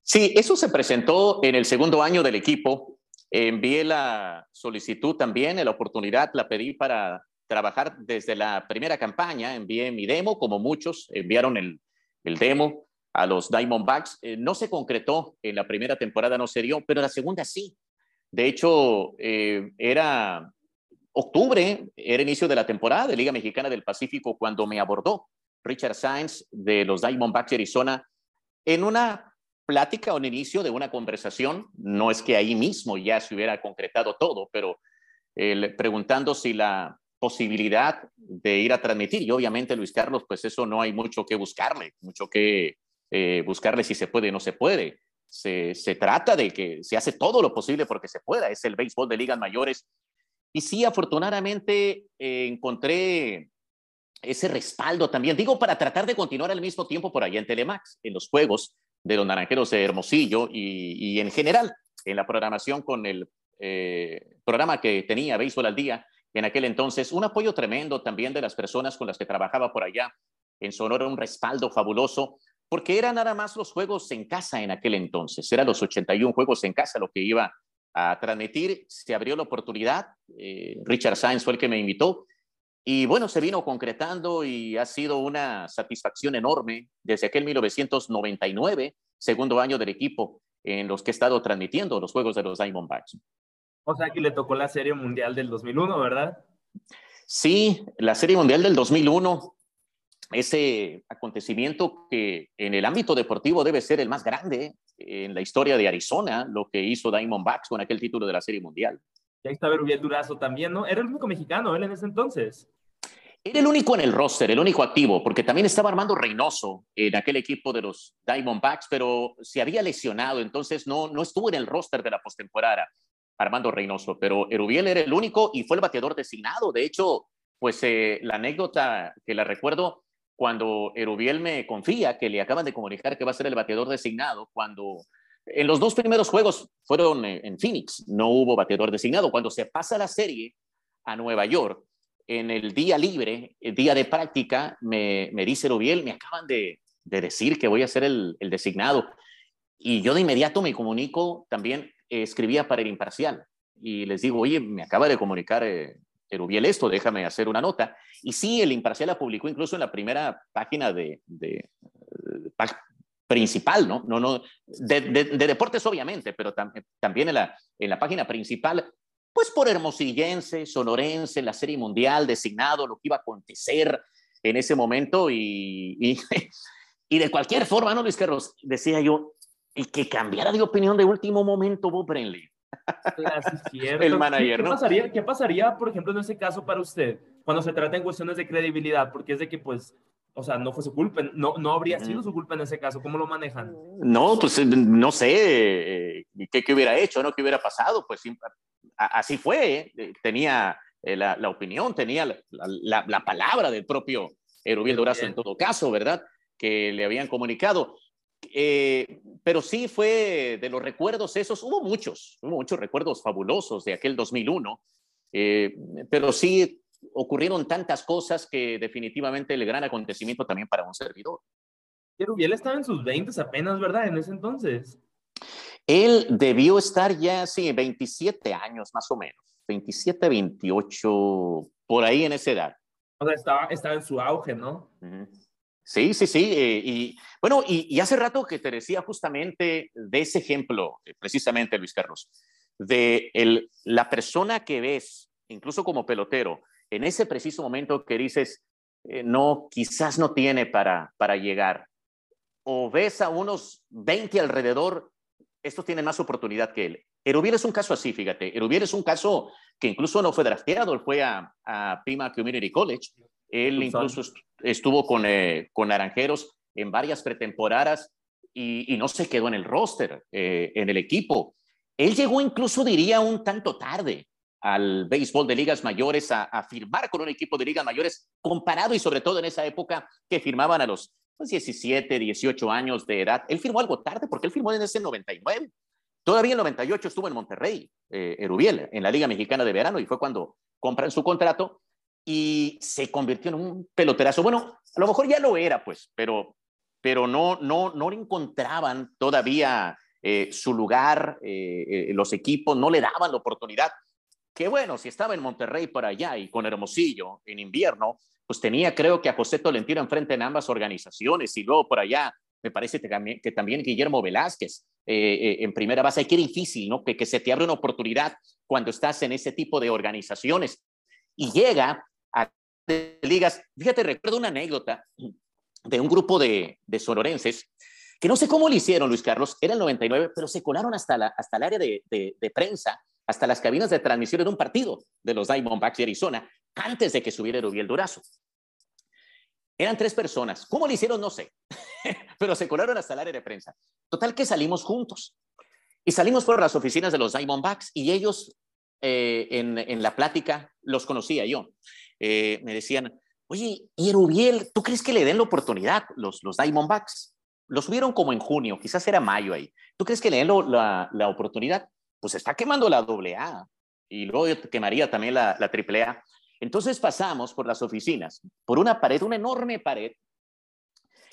Sí, eso se presentó en el segundo año del equipo. Envié la solicitud también, la oportunidad la pedí para trabajar desde la primera campaña. Envié mi demo, como muchos enviaron el, el demo a los Diamondbacks. Eh, no se concretó en la primera temporada, no se dio, pero la segunda sí. De hecho, eh, era octubre, era inicio de la temporada de Liga Mexicana del Pacífico cuando me abordó Richard Sainz de los Diamondbacks de Arizona en una plática o un inicio de una conversación. No es que ahí mismo ya se hubiera concretado todo, pero preguntando si la posibilidad de ir a transmitir, y obviamente Luis Carlos, pues eso no hay mucho que buscarle, mucho que eh, buscarle si se puede o no se puede. Se, se, trata de que se hace todo lo posible porque se pueda. Es el béisbol de ligas mayores. Y sí, afortunadamente eh, encontré ese respaldo también. Digo, para tratar de continuar al mismo tiempo por allá en Telemax, en los juegos de los Naranjeros de Hermosillo y, y en general en la programación con el eh, programa que tenía Béisbol al Día en aquel entonces. Un apoyo tremendo también de las personas con las que trabajaba por allá en Sonora, un respaldo fabuloso porque eran nada más los juegos en casa en aquel entonces, eran los 81 juegos en casa lo que iba a transmitir, se abrió la oportunidad, eh, Richard Sainz fue el que me invitó, y bueno, se vino concretando y ha sido una satisfacción enorme desde aquel 1999, segundo año del equipo, en los que he estado transmitiendo los juegos de los Diamondbacks. O sea, que le tocó la Serie Mundial del 2001, ¿verdad? Sí, la Serie Mundial del 2001 ese acontecimiento que en el ámbito deportivo debe ser el más grande en la historia de Arizona, lo que hizo Diamondbacks con aquel título de la Serie Mundial. Y ahí está Berubiel Durazo también, ¿no? Era el único mexicano él en ese entonces. Era el único en el roster, el único activo, porque también estaba Armando Reynoso en aquel equipo de los Diamondbacks, pero se había lesionado, entonces no, no estuvo en el roster de la postemporada, Armando Reynoso, pero Erubiel era el único y fue el bateador designado. De hecho, pues eh, la anécdota que la recuerdo cuando Erubiel me confía que le acaban de comunicar que va a ser el bateador designado, cuando en los dos primeros juegos fueron en Phoenix, no hubo bateador designado. Cuando se pasa la serie a Nueva York, en el día libre, el día de práctica, me, me dice Erubiel, me acaban de, de, decir que voy a ser el, el, designado. Y yo de inmediato me comunico, también eh, escribía para el imparcial. Y les digo, oye, me acaba de comunicar eh, Erubiel esto, déjame hacer una nota. Y sí, el Imparcial la publicó incluso en la primera página de, de, principal, ¿no? no, no de, de, deportes obviamente, pero también en la, en la página principal, pues por hermosillense, sonorense, la Serie Mundial, designado, lo que iba a acontecer en ese momento y, y, y de cualquier forma, ¿no, Luis Carlos? Decía yo, y que cambiara de opinión de último momento Bob Brenly. el manager, ¿Qué, pasaría, ¿Qué pasaría, por ejemplo, en ese caso para usted, cuando se trata en cuestiones de credibilidad? Porque es de que, pues, o sea, no fue su culpa, no, no habría sido su culpa en ese caso. ¿Cómo lo manejan? No, pues eh, no sé eh, qué, qué hubiera hecho, ¿no? ¿Qué hubiera pasado? Pues así fue. ¿eh? Tenía la, la, opinión, tenía la, la, la, palabra del propio Erubiel Durazo en todo caso, ¿verdad? Que le habían comunicado. Pero sí fue de los recuerdos esos, hubo muchos, hubo muchos recuerdos fabulosos de aquel 2001, eh, pero sí ocurrieron tantas cosas que definitivamente el gran acontecimiento también para un servidor. Pero él estaba en sus 20 apenas, ¿verdad? En ese entonces. Él debió estar ya, sí, 27 años más o menos, 27, 28, por ahí en esa edad. O sea, estaba, estaba en su auge, ¿no? Sí, sí, sí. Eh, y bueno, y, hace rato que te decía justamente de ese ejemplo, eh, precisamente, Luis Carlos, de el, la persona que ves, incluso como pelotero, en ese preciso momento que dices, eh, no, quizás no tiene para, para llegar, o ves a unos 20 alrededor, estos tienen más oportunidad que él. Erubiel es un caso así, fíjate. Erubiel es un caso que incluso no fue drafteado, él fue a, a Pima Community College. Él incluso estuvo con, eh, con Naranjeros en varias pretemporadas y, no se quedó en el roster, eh, en el equipo. Él llegó incluso, diría, un tanto tarde al béisbol de ligas mayores, a, firmar con un equipo de ligas mayores, comparado y sobre todo en esa época que firmaban a los 17, 18 años de edad. Él firmó algo tarde porque él firmó en ese 99. Todavía en 98 estuvo en Monterrey, eh, en la Liga Mexicana de Verano y fue cuando compran su contrato y se convirtió en un peloterazo. Bueno, a lo mejor ya lo era, pues, pero, pero no, no, no encontraban todavía eh, su lugar, eh, los equipos no le daban la oportunidad. Bueno, si estaba en Monterrey por allá y con Hermosillo en invierno, pues tenía creo que a José Tolentino enfrente en ambas organizaciones y luego por allá me parece que también, Guillermo Velázquez eh, eh, en primera base. Qué difícil, ¿no? Que, se te abre una oportunidad cuando estás en ese tipo de organizaciones. Y llega a ligas. Fíjate, recuerdo una anécdota de un grupo de, de sonorenses que no sé cómo lo hicieron, Luis Carlos, era el 99, pero se colaron hasta, la, hasta el área de, de prensa, hasta las cabinas de transmisión de un partido de los Diamondbacks de Arizona, antes de que subiera Rubiel Durazo. Eran tres personas. ¿Cómo lo hicieron? No sé. Pero se colaron hasta el área de prensa. Total que salimos juntos. Y salimos por las oficinas de los Diamondbacks y ellos eh, en, la plática los conocía yo. Eh, me decían, oye, ¿y Erubiel, tú crees que le den la oportunidad los, Diamondbacks? Los subieron como en junio, quizás era mayo ahí. ¿Tú crees que le den la, oportunidad? Pues está quemando la doble A y luego quemaría también la, la triple A. Entonces pasamos por las oficinas, por una pared, una enorme pared,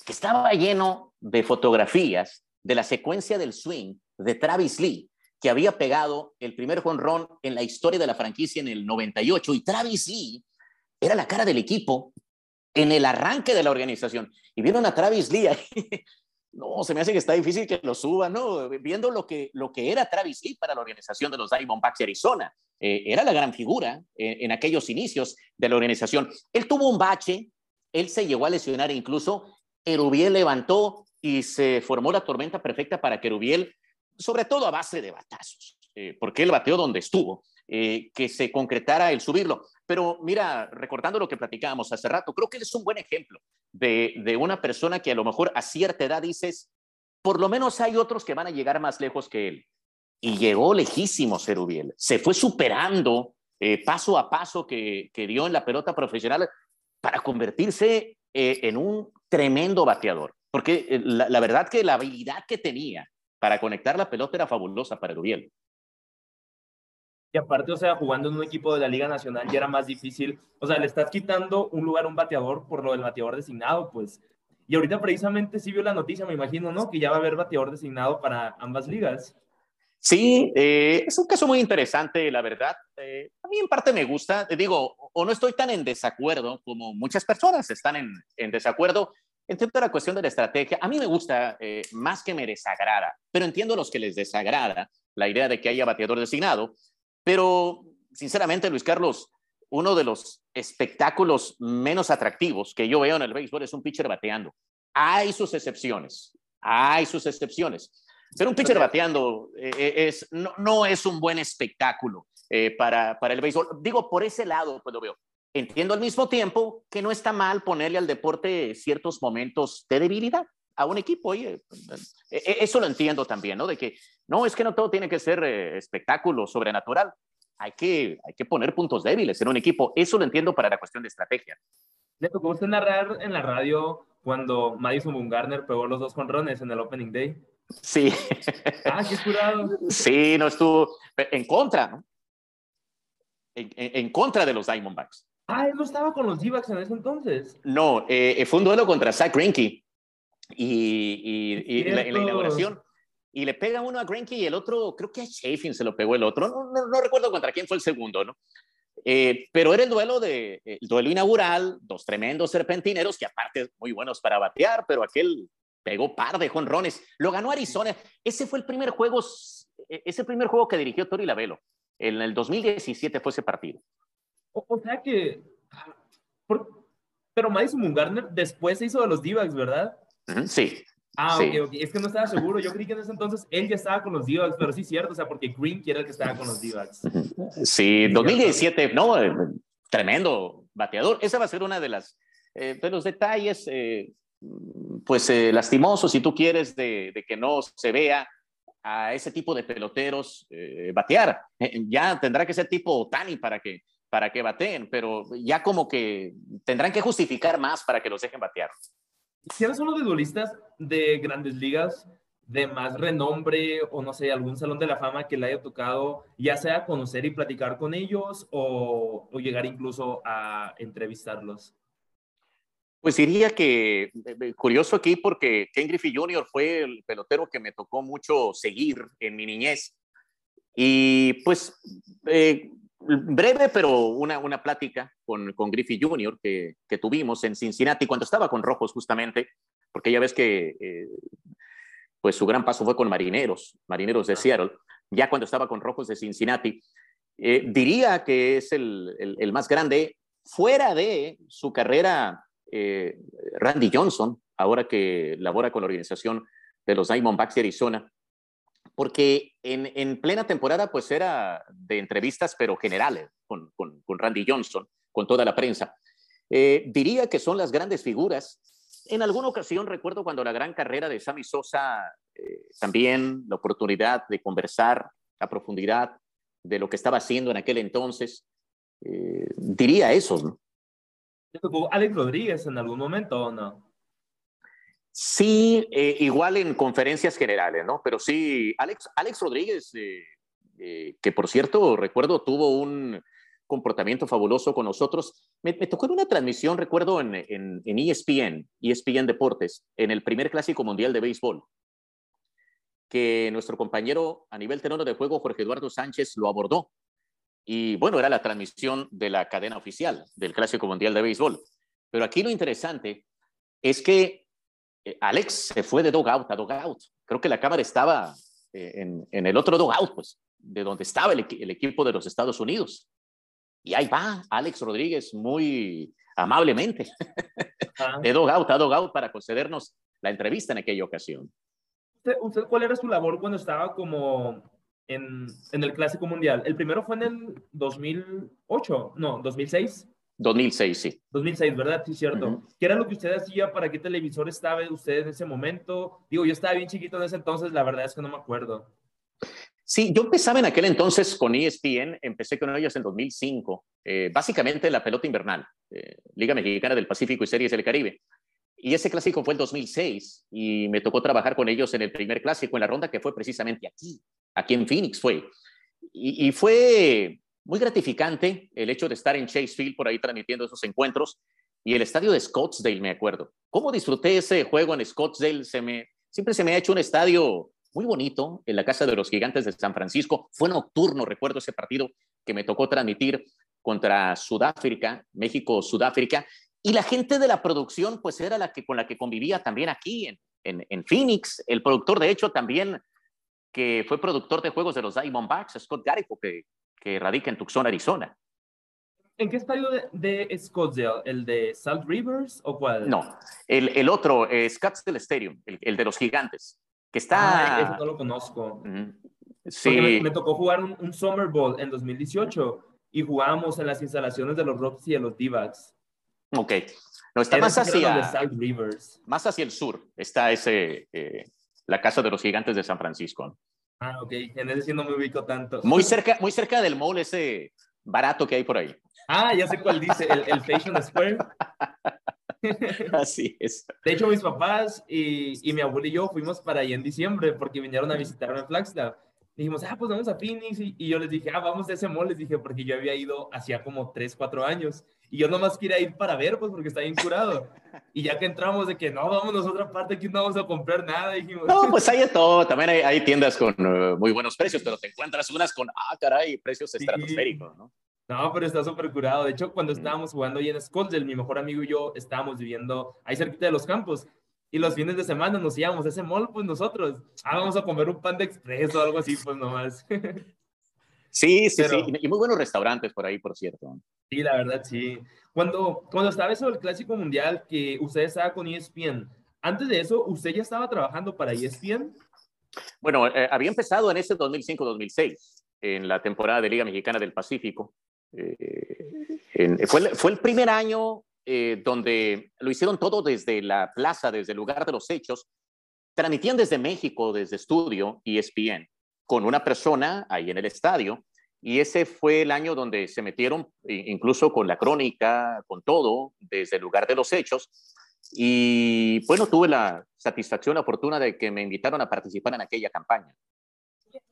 que estaba lleno de fotografías de la secuencia del swing de Travis Lee, que había pegado el primer jonrón en la historia de la franquicia en el 98. Y Travis Lee era la cara del equipo en el arranque de la organización. Y vieron a Travis Lee ahí no, se me hace que está difícil que lo suba, ¿no? Viendo lo que, lo que era Travis Lee para la organización de los Diamondbacks de Arizona. Eh, era la gran figura en, aquellos inicios de la organización. Él tuvo un bache, él se llegó a lesionar incluso, Erubiel levantó y se formó la tormenta perfecta para que Erubiel, sobre todo a base de batazos, eh, porque él bateó donde estuvo, eh, que se concretara el subirlo. Pero mira, recordando lo que platicábamos hace rato, creo que él es un buen ejemplo de, una persona que a lo mejor a cierta edad dices, por lo menos hay otros que van a llegar más lejos que él. Y llegó lejísimo Cerubiel. Se fue superando eh, paso a paso que, dio en la pelota profesional para convertirse eh, en un tremendo bateador. Porque eh, la, la, verdad que la habilidad que tenía para conectar la pelota era fabulosa para Erubiel. Y aparte, o sea, jugando en un equipo de la Liga Nacional ya era más difícil. O sea, le estás quitando un lugar a un bateador por lo del bateador designado, pues. Y ahorita precisamente sí vio la noticia, me imagino, ¿no? Que ya va a haber bateador designado para ambas ligas. Sí, eh, es un caso muy interesante, la verdad. Eh, a mí en parte me gusta, te digo, o no estoy tan en desacuerdo como muchas personas están en, en desacuerdo. Entiendo la cuestión de la estrategia. A mí me gusta eh, más que me desagrada, pero entiendo a los que les desagrada la idea de que haya bateador designado, pero, sinceramente, Luis Carlos, uno de los espectáculos menos atractivos que yo veo en el béisbol es un pitcher bateando. Hay sus excepciones, hay sus excepciones. Pero un pitcher bateando eh, eh, es, no, es un buen espectáculo eh, para, para el béisbol. Digo, por ese lado, pues lo veo. Entiendo al mismo tiempo que no está mal ponerle al deporte ciertos momentos de debilidad a un equipo. Oye, e, e, eso lo entiendo también, ¿no? De que no, es que no todo tiene que ser eh, espectáculo sobrenatural. Hay que, hay que poner puntos débiles en un equipo. Eso lo entiendo para la cuestión de estrategia. ¿Le tocó usted narrar en la radio cuando Madison Bumgarner pegó los dos conrones en el Opening Day? Sí. Ah, qué curado. Sí, no estuvo en contra, ¿no? En, contra de los Diamondbacks. Ah, él no estaba con los D-backs en ese entonces. No, eh, fue un duelo contra Zach Greinke y, y, la, inauguración. y le pega uno a Greinke y el otro, creo que a Chafin se lo pegó el otro, no, no, recuerdo contra quién fue el segundo, ¿no? Eh, pero era el duelo, de, el duelo inaugural, dos tremendos serpentineros que aparte muy buenos para batear, pero aquel pegó par de jonrones, lo ganó Arizona. Ese fue el primer juego, e, ese primer juego que dirigió Tori Lavelo. En el 2017 fue ese partido. O, sea que, pero Madison Bumgarner después se hizo de los d ¿verdad? Sí, Ah, ok, ok. Es que no estaba seguro. Yo creí que en ese entonces él ya estaba con los d pero sí cierto, o sea, porque Green quiere que estaba con los d Sí, 2017, no, eh, tremendo bateador. Esa va a ser una de las, eh, de los detalles, eh, pues lastimosos, si tú quieres, de, de, que no se vea a ese tipo de peloteros batear. ya tendrá que ser tipo Tani para que, para que bateen, pero ya como que tendrán que justificar más para que los dejen batear si eres uno de duelistas de grandes ligas, de más renombre o no sé, algún salón de la fama que le haya tocado, ya sea conocer y platicar con ellos o, llegar incluso a entrevistarlos? Pues diría que eh, eh, curioso aquí porque Ken Griffey Jr. fue el pelotero que me tocó mucho seguir en mi niñez. Y pues eh, breve, pero una, una plática con, con Griffey Jr. Que, que, tuvimos en Cincinnati cuando estaba con Rojos justamente, porque ya ves que eh, pues su gran paso fue con Marineros, Marineros de Seattle, ya cuando estaba con Rojos de Cincinnati. Eh, diría que es el, el, más grande fuera de su carrera eh, Randy Johnson, ahora que labora con la organización de los Diamondbacks de Arizona porque en, en, plena temporada pues era de entrevistas, pero generales, con Randy Johnson, con toda la prensa. Eh, diría que son las grandes figuras. En alguna ocasión recuerdo cuando la gran carrera de Sammy Sosa, eh, también la oportunidad de conversar a profundidad de lo que estaba haciendo en aquel entonces. Eh, diría eso, ¿no? Alex Rodríguez en algún momento o no? Sí, eh, igual en conferencias generales, ¿no? Pero sí, Alex, Alex Rodríguez, eh, eh, que por cierto, recuerdo, tuvo un comportamiento fabuloso con nosotros. Me, tocó en una transmisión, recuerdo, en, en, en, ESPN, ESPN Deportes, en el primer Clásico Mundial de Béisbol, que nuestro compañero a nivel terreno de juego, Jorge Eduardo Sánchez, lo abordó. Y bueno, era la transmisión de la cadena oficial del Clásico Mundial de Béisbol. Pero aquí lo interesante es que eh, Alex se fue de dogout a dogout. Creo que la cámara estaba eh, en, en, el otro dogout, pues, de donde estaba el, el, equipo de los Estados Unidos. Y ahí va Alex Rodríguez muy amablemente, de dogout a dogout para concedernos la entrevista en aquella ocasión. ¿Usted, cuál era su labor cuando estaba como en, en el Clásico Mundial? El primero fue en el 2008, no, 2006. 2006, sí. 2006, ¿verdad? Sí, cierto. ¿Qué era lo que usted hacía? ¿Para qué televisor estaba usted en ese momento? Digo, yo estaba bien chiquito en ese entonces, la verdad es que no me acuerdo. Sí, yo empezaba en aquel entonces con ESPN, empecé con ellos en 2005, eh, básicamente la pelota invernal, eh, Liga Mexicana del Pacífico y Series del Caribe. Y ese clásico fue el 2006 y me tocó trabajar con ellos en el primer clásico en la ronda que fue precisamente aquí, aquí en Phoenix fue. Y, y fue muy gratificante el hecho de estar en Chase Field por ahí transmitiendo esos encuentros y el estadio de Scottsdale, me acuerdo. ¿Cómo disfruté ese juego en Scottsdale? Se me, siempre se me ha hecho un estadio muy bonito en la Casa de los Gigantes de San Francisco. Fue nocturno, recuerdo ese partido que me tocó transmitir contra Sudáfrica, México-Sudáfrica. Y la gente de la producción, pues era la que con la que convivía también aquí en, en, en Phoenix. El productor, de hecho, también que fue productor de juegos de los Diamondbacks, Scott Garifo, que que radica en Tucson, Arizona. ¿En qué estadio de, Scottsdale? ¿El de Salt Rivers o cuál? No, el, el otro, es Scottsdale Stadium, el, el, de los gigantes, que está... Ah, no lo conozco. Sí. Me, tocó jugar un, Summer Bowl en 2018 y jugábamos en las instalaciones de los Rocks y de los D-Backs. Ok. No, está más hacia... Salt Rivers. Más hacia el sur está ese, eh, la casa de los gigantes de San Francisco. Ah, ok. En ese sí no me ubico tanto. Muy cerca, muy cerca del mall ese barato que hay por ahí. Ah, ya sé cuál dice, el, el Fashion Square. Así es. De hecho, mis papás y, y, mi abuelo y yo fuimos para ahí en diciembre porque vinieron a visitarme en Flagstaff. dijimos, ah, pues vamos a Phoenix. Y, yo les dije, ah, vamos a ese mall. Les dije, porque yo había ido hacía como 3, 4 años. Y yo nomás quería ir para ver, pues, porque está bien curado. Y ya que entramos de que no, vámonos a otra parte, que no vamos a comprar nada, dijimos. No, pues hay de todo. También hay, tiendas con uh, muy buenos precios, pero te encuentras unas con, ah, caray, precios estratosféricos, ¿no? No, pero está súper curado. De hecho, cuando estábamos jugando ahí en Scottsdale, mi mejor amigo y yo estábamos viviendo ahí cerquita de los campos. Y los fines de semana nos íbamos a ese mall, pues nosotros, ah, vamos a comer un pan de express o algo así, pues nomás. Sí, sí, sí. Y muy buenos restaurantes por ahí, por cierto. Sí, la verdad, sí. Cuando, cuando estaba eso del Clásico Mundial, que usted estaba con ESPN, antes de eso, ¿usted ya estaba trabajando para ESPN? Bueno, eh, había empezado en ese 2005-2006, en la temporada de Liga Mexicana del Pacífico. Eh, fue, fue, el primer año eh, donde lo hicieron todo desde la plaza, desde el lugar de los hechos. Transmitían desde México, desde estudio, ESPN, con una persona ahí en el estadio. Y ese fue el año donde se metieron, incluso con la crónica, con todo, desde el lugar de los hechos. Y bueno, tuve la satisfacción, la fortuna de que me invitaron a participar en aquella campaña.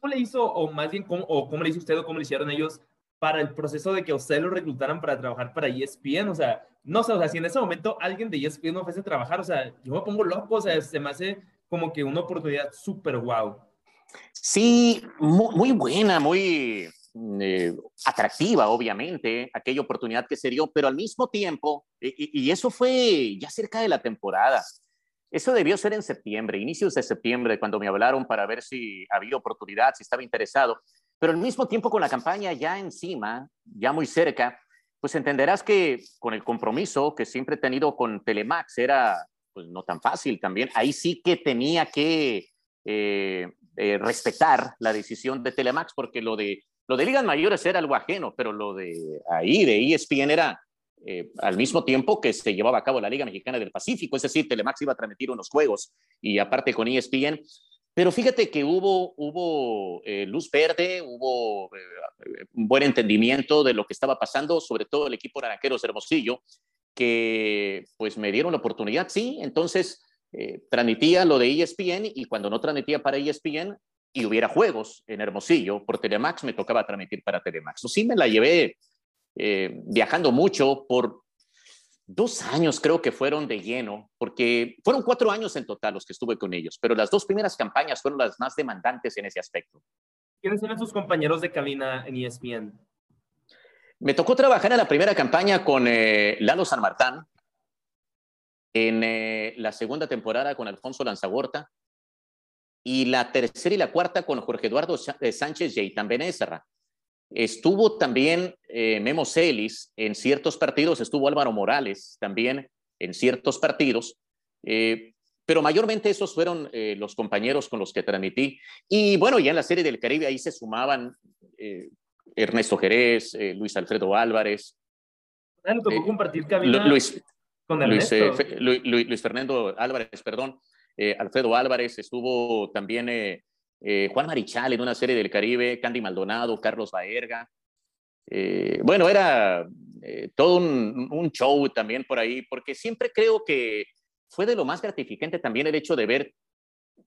¿Cómo le hizo, o más bien, cómo, o cómo le hizo usted o cómo le hicieron ellos para el proceso de que usted lo reclutaran para trabajar para ESPN? O sea, no sé, o sea, si en ese momento alguien de ESPN me ofrece trabajar, o sea, yo me pongo loco, o sea, se me hace como que una oportunidad súper guau. Sí, muy, buena, muy eh, atractiva, obviamente, aquella oportunidad que se dio, pero al mismo tiempo, y, eso fue ya cerca de la temporada, eso debió ser en septiembre, inicios de septiembre, cuando me hablaron para ver si había oportunidad, si estaba interesado. Pero al mismo tiempo con la campaña ya encima, ya muy cerca, pues entenderás que con el compromiso que siempre he tenido con Telemax era pues no tan fácil también. Ahí sí que tenía que eh, eh, respetar la decisión de Telemax porque lo de, lo de ligas mayores era algo ajeno, pero lo de ahí, de ESPN era eh, al mismo tiempo que se llevaba a cabo la Liga Mexicana del Pacífico, es decir, Telemax iba a transmitir unos juegos y aparte con ESPN, pero fíjate que hubo, hubo eh, luz verde, hubo un buen entendimiento de lo que estaba pasando, sobre todo el equipo Naranjeros Hermosillo, que pues me dieron la oportunidad, sí, entonces eh, transmitía lo de ESPN y cuando no transmitía para ESPN y hubiera juegos en Hermosillo por Telemax, me tocaba transmitir para Telemax. O sí me la llevé viajando mucho por dos años creo que fueron de lleno, porque fueron cuatro años en total los que estuve con ellos, pero las dos primeras campañas fueron las más demandantes en ese aspecto. ¿Quiénes eran sus compañeros de cabina en ESPN? Me tocó trabajar en la primera campaña con eh, Lalo San Martán, en eh, la segunda temporada con Alfonso Lanzagorta, y la tercera y la cuarta con Jorge Eduardo eh, Sánchez y Benézarra. Estuvo también eh, Memo Celis en ciertos partidos, estuvo Álvaro Morales también en ciertos partidos, eh, pero mayormente esos fueron eh, los compañeros con los que transmití. Y bueno, ya en la Serie del Caribe ahí se sumaban Ernesto Jerez, Luis Alfredo Álvarez. Ah, tocó compartir cabina Luis, con Ernesto. Luis, Luis, Fernando Álvarez, perdón. Alfredo Álvarez estuvo también eh, Juan Marichal en una serie del Caribe, Candy Maldonado, Carlos Baerga. Eh, bueno, era eh, todo un, show también por ahí, porque siempre creo que fue de lo más gratificante también el hecho de ver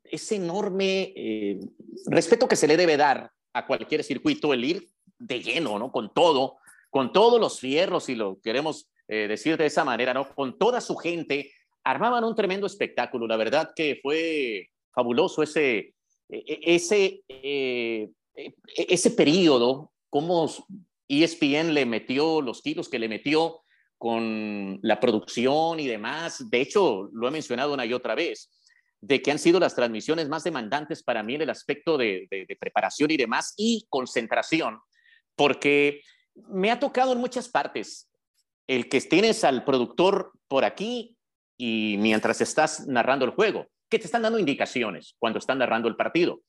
ese enorme respeto que se le debe dar a cualquier circuito, el ir de lleno, ¿no? Con todo, con todos los fierros, si lo queremos decir de esa manera, ¿no? Con toda su gente, armaban un tremendo espectáculo. La verdad que fue fabuloso ese, e, e, ese, eh, e, ese periodo, cómo ESPN le metió los kilos que le metió con la producción y demás. De hecho, lo he mencionado una y otra vez, de que han sido las transmisiones más demandantes para mí en el aspecto de preparación y demás y concentración, porque me ha tocado en muchas partes el que tienes al productor por aquí y mientras estás narrando el juego que te están dando indicaciones cuando están narrando el partido.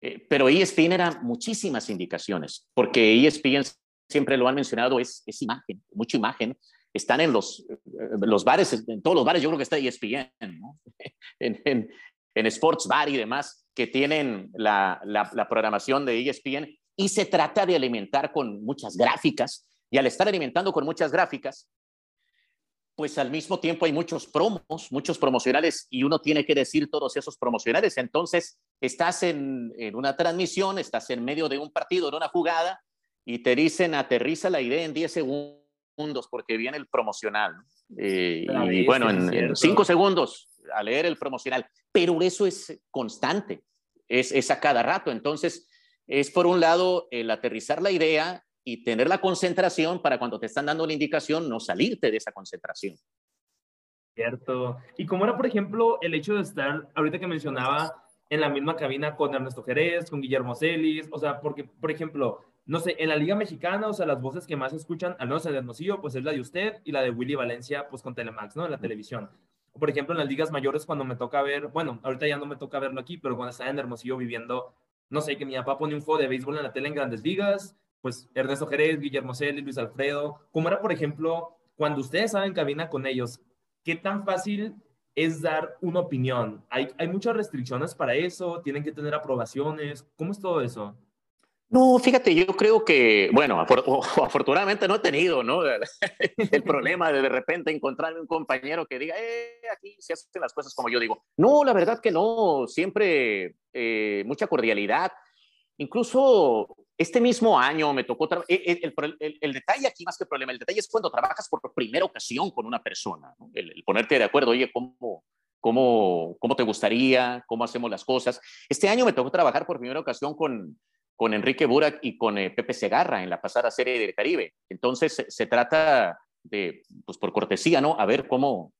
Eh, pero ESPN era muchísimas indicaciones, porque ESPN siempre lo han mencionado, es, es imagen, mucha imagen. Están en los, eh, bares, en todos los bares yo creo que está ESPN, en, Sports Bar y demás, que tienen la, la, la programación de ESPN y se trata de alimentar con muchas gráficas. Y al estar alimentando con muchas gráficas, pues al mismo tiempo hay muchos promos, muchos promocionales y uno tiene que decir todos esos promocionales. Entonces, estás en, en, una transmisión, estás en medio de un partido, en una jugada y te dicen aterriza la idea en 10 segundos porque viene el promocional. Eh, y bueno, en 5 segundos a leer el promocional. Pero eso es constante, es, es a cada rato. Entonces, es por un lado el aterrizar la idea y tener la concentración para cuando te están dando la indicación no salirte de esa concentración. Cierto. ¿Y cómo era, por ejemplo, el hecho de estar, ahorita que mencionaba, en la misma cabina con Ernesto Jerez, con Guillermo Celis? O sea, porque, por ejemplo, no sé, en la Liga Mexicana, o sea, las voces que más se escuchan, al menos en Hermosillo, pues es la de usted y la de Willy Valencia, pues con Telemax, ¿no? En la televisión. Por ejemplo, en las ligas mayores, cuando me toca ver, bueno, ahorita ya no me toca verlo aquí, pero cuando estaba en Hermosillo viviendo, no sé, que mi papá pone un juego de béisbol en la tele en grandes ligas, pues Ernesto Jerez, Guillermo Celis, Luis Alfredo, ¿cómo era, por ejemplo, cuando ustedes estaban en cabina con ellos, qué tan fácil es dar una opinión? ¿Hay, hay muchas restricciones para eso? ¿Tienen que tener aprobaciones? ¿Cómo es todo eso? No, fíjate, yo creo que, bueno, afortunadamente no he tenido, ¿no? El problema de de repente encontrarme un compañero que diga, eh, aquí se hacen las cosas como yo digo. No, la verdad que no, siempre eh, mucha cordialidad. Incluso este mismo año me tocó, el, el, el, detalle aquí más que problema, el detalle es cuando trabajas por primera ocasión con una persona, el, ponerte de acuerdo, oye, ¿cómo, cómo, ¿cómo te gustaría? ¿Cómo hacemos las cosas? Este año me tocó trabajar por primera ocasión con, con Enrique Burak y con eh, Pepe Segarra en la pasada serie del Caribe. Entonces se, trata de, pues por cortesía, ¿no? A ver cómo,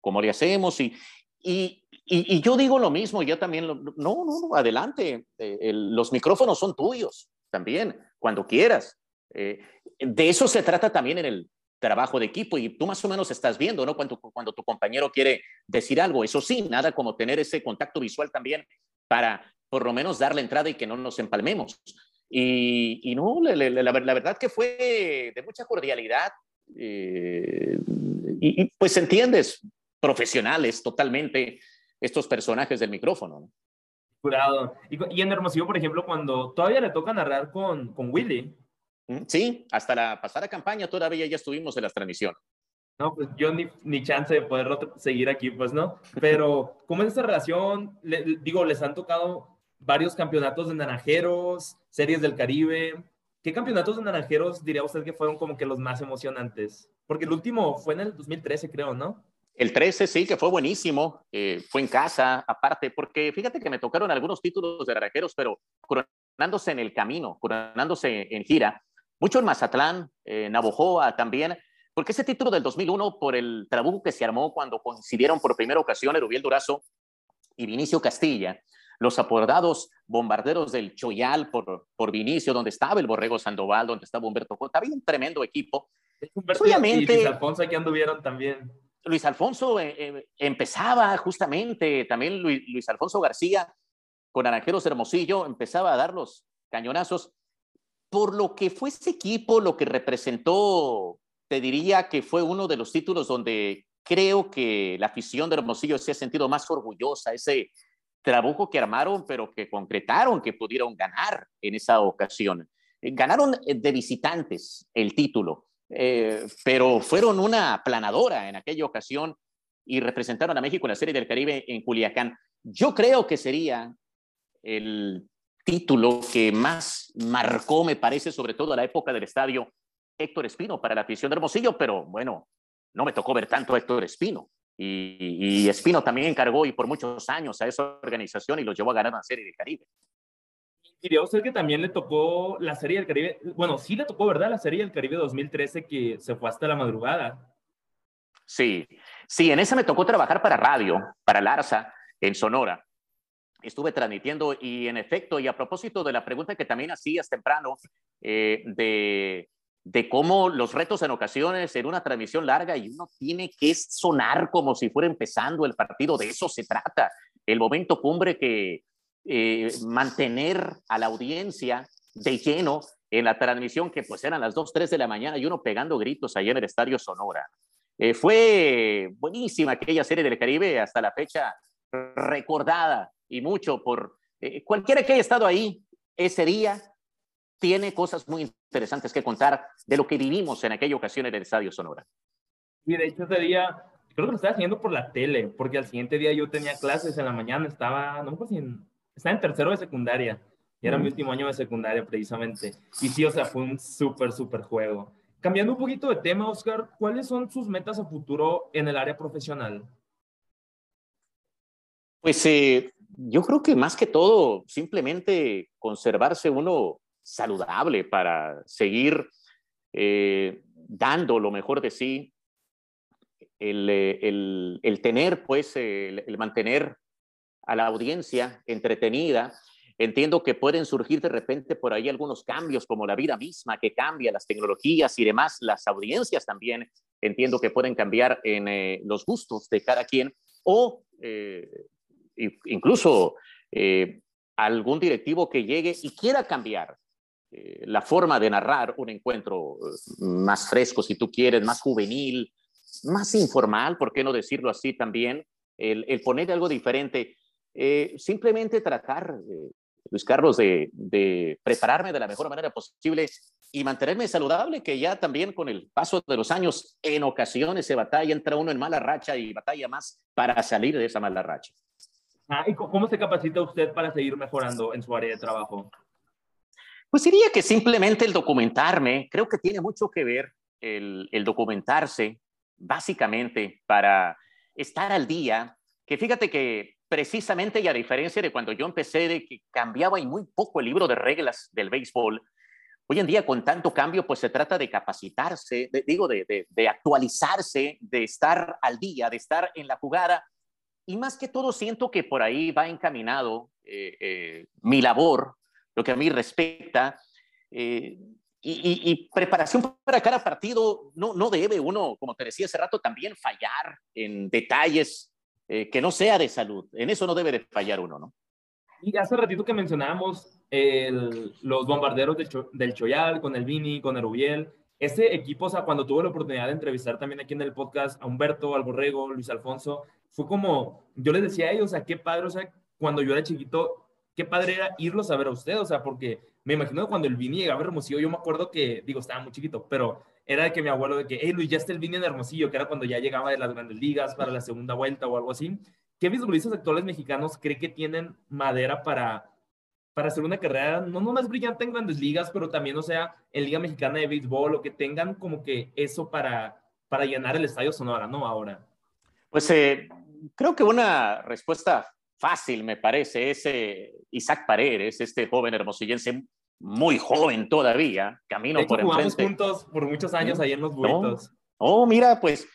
cómo le hacemos y, y, yo digo lo mismo, yo también, no, no, no, adelante, eh, los micrófonos son tuyos también, cuando quieras. Eh, de eso se trata también en el trabajo de equipo y tú más o menos estás viendo, ¿no? Cuando, cuando tu compañero quiere decir algo, eso sí, nada como tener ese contacto visual también para por lo menos darle entrada y que no nos empalmemos. Y, y no, la, la, la, verdad que fue de mucha cordialidad eh, y, y, pues entiendes, profesionales totalmente estos personajes del micrófono. Jurado. Y, y, en Hermosillo, por ejemplo, cuando todavía le toca narrar con, con Willy. Mm, sí, hasta la pasada campaña todavía ya estuvimos en las transmisiones. No, pues yo ni, ni chance de poderlo seguir aquí, pues no. Pero, ¿cómo es esta relación? Le, digo, les han tocado varios campeonatos de naranjeros, series del Caribe. ¿Qué campeonatos de naranjeros diría usted que fueron como que los más emocionantes? Porque el último fue en el 2013, creo, ¿no? El 13 sí, que fue buenísimo. Eh, fue en casa, aparte, porque fíjate que me tocaron algunos títulos de naranjeros, pero coronándose en el camino, coronándose en gira. Mucho en Mazatlán, en Navojoa también, porque ese título del 2001, por el trabuco que se armó cuando coincidieron por primera ocasión Erubiel Durazo y Vinicio Castilla, los apodados bombarderos del Choyal por, por Vinicio, donde estaba el Borrego Sandoval, donde estaba Humberto Cota, había un tremendo equipo. Humberto obviamente, y Luis Alfonso aquí anduvieron también. Luis Alfonso eh, eh, empezaba justamente, también Luis, Alfonso García con Naranjeros Hermosillo empezaba a dar los cañonazos. Por lo que fue ese equipo, lo que representó, te diría que fue uno de los títulos donde creo que la afición de Hermosillo se ha sentido más orgullosa, ese trabajo que armaron, pero que concretaron, que pudieron ganar en esa ocasión. Eh, ganaron de visitantes el título, eh, pero fueron una planadora en aquella ocasión y representaron a México en la Serie del Caribe en Culiacán. Yo creo que sería el título que más marcó, me parece, sobre todo a la época del estadio Héctor Espino para la afición de Hermosillo, pero bueno, no me tocó ver tanto a Héctor Espino. Y, Espino también encargó y por muchos años a esa organización y lo llevó a ganar una serie del Caribe. Diría usted que también le tocó la serie del Caribe, bueno, sí le tocó, ¿verdad? La serie del Caribe 2013 que se fue hasta la madrugada. Sí, sí, en esa me tocó trabajar para radio, para Larsa, en Sonora. Estuve transmitiendo y en efecto, y a propósito de la pregunta que también hacías temprano, eh, de de cómo los retos en ocasiones en una transmisión larga y uno tiene que sonar como si fuera empezando el partido, de eso se trata, el momento cumbre que eh, mantener a la audiencia de lleno en la transmisión que pues eran las 2, 3 de la mañana y uno pegando gritos ahí en el Estadio Sonora. Eh, fue buenísima aquella serie del Caribe hasta la fecha recordada y mucho por eh, cualquiera que haya estado ahí ese día tiene cosas muy interesantes que contar de lo que vivimos en aquella ocasión en el Estadio Sonora. Y de hecho ese día, creo que lo estaba haciendo por la tele, porque al siguiente día yo tenía clases en la mañana, estaba, no me acuerdo si en, estaba en tercero de secundaria, y era mi último año de secundaria precisamente. Y sí, o sea, fue un súper, súper juego. Cambiando un poquito de tema, Oscar, ¿cuáles son sus metas a futuro en el área profesional? Pues eh, yo creo que más que todo, simplemente conservarse uno saludable para seguir eh, dando lo mejor de sí, el, eh, el, el tener, pues, el, el, mantener a la audiencia entretenida. Entiendo que pueden surgir de repente por ahí algunos cambios, como la vida misma que cambia, las tecnologías y demás, las audiencias también entiendo que pueden cambiar en eh, los gustos de cada quien, o eh, incluso eh, algún directivo que llegue y quiera cambiar la forma de narrar un encuentro más fresco, si tú quieres, más juvenil, más informal, ¿por qué no decirlo así también? El, el poner algo diferente. Eh, simplemente tratar, eh, Luis Carlos, de, de, prepararme de la mejor manera posible y mantenerme saludable, que ya también con el paso de los años, en ocasiones se batalla, entra uno en mala racha y batalla más para salir de esa mala racha. Ah, ¿Y cómo se capacita usted para seguir mejorando en su área de trabajo? Pues diría que simplemente el documentarme, creo que tiene mucho que ver el, el documentarse, básicamente para estar al día, que fíjate que precisamente y a diferencia de cuando yo empecé de que cambiaba y muy poco el libro de reglas del béisbol, hoy en día con tanto cambio pues se trata de capacitarse, de, digo, de, actualizarse, de estar al día, de estar en la jugada y más que todo siento que por ahí va encaminado eh, eh, mi labor lo que a mí respecta. Eh, y, y, y, preparación para cada partido, no, no debe uno, como te decía hace rato, también fallar en detalles eh, que no sea de salud. En eso no debe de fallar uno, ¿no? Y hace ratito que mencionábamos el, los bombarderos del, Cho, del, Choyal, con el Vini, con el Rubiel. Ese equipo, o sea, cuando tuve la oportunidad de entrevistar también aquí en el podcast a Humberto, al Borrego, Luis Alfonso, fue como, yo les decía a ellos, o sea, qué padre, o sea, cuando yo era chiquito, qué padre era irlos a ver a usted, o sea, porque me imagino cuando el Vini llegaba a Hermosillo, yo me acuerdo que, digo, estaba muy chiquito, pero era de que mi abuelo, de que, hey Luis, ya está el Vini en Hermosillo, que era cuando ya llegaba de las grandes ligas para la segunda vuelta o algo así. ¿Qué beisbolistas actuales mexicanos cree que tienen madera para, para hacer una carrera no nomás brillante en grandes ligas, pero también, o sea, en Liga Mexicana de Béisbol, o que tengan como que eso para, para llenar el Estadio Sonora, ¿no? Ahora. Pues eh, creo que una respuesta fácil, me parece, es eh, Isaac Paredes, este joven hermosillense, muy joven todavía, camino de hecho, por jugamos enfrente. juntos por muchos años ahí en los burritos. No. Oh, mira, pues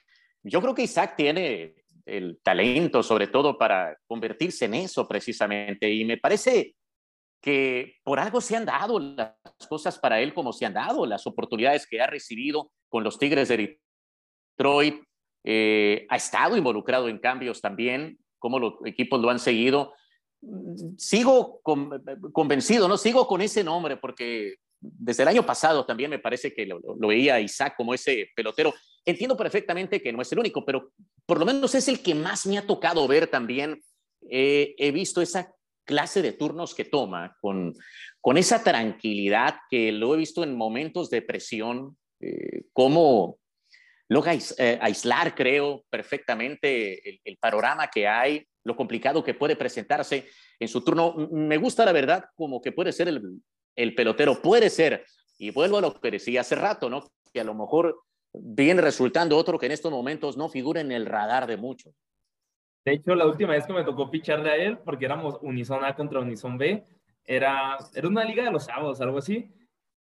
yo creo que Isaac tiene el talento, sobre todo, para convertirse en eso precisamente. Y me parece que por algo se han dado las cosas para él como se han dado, las oportunidades que ha recibido con los Tigres de Detroit. Eh, ha estado involucrado en cambios también, como los equipos lo han seguido. Sigo con, convencido, ¿no? Sigo con ese nombre porque desde el año pasado también me parece que lo, lo, veía Isaac como ese pelotero. Entiendo perfectamente que no es el único, pero por lo menos es el que más me ha tocado ver también. Eh, he visto esa clase de turnos que toma con, con esa tranquilidad que lo he visto en momentos de presión, eh, cómo logra eh, aislar, creo, perfectamente el, el panorama que hay, lo complicado que puede presentarse en su turno. Me gusta, la verdad, como que puede ser el, el pelotero, puede ser, y vuelvo a lo que decía hace rato, ¿no? Que a lo mejor viene resultando otro que en estos momentos no figura en el radar de muchos. De hecho, la última vez que me tocó picharle a él, porque éramos Unison A contra Unison B, era, era una liga de los sábados, algo así,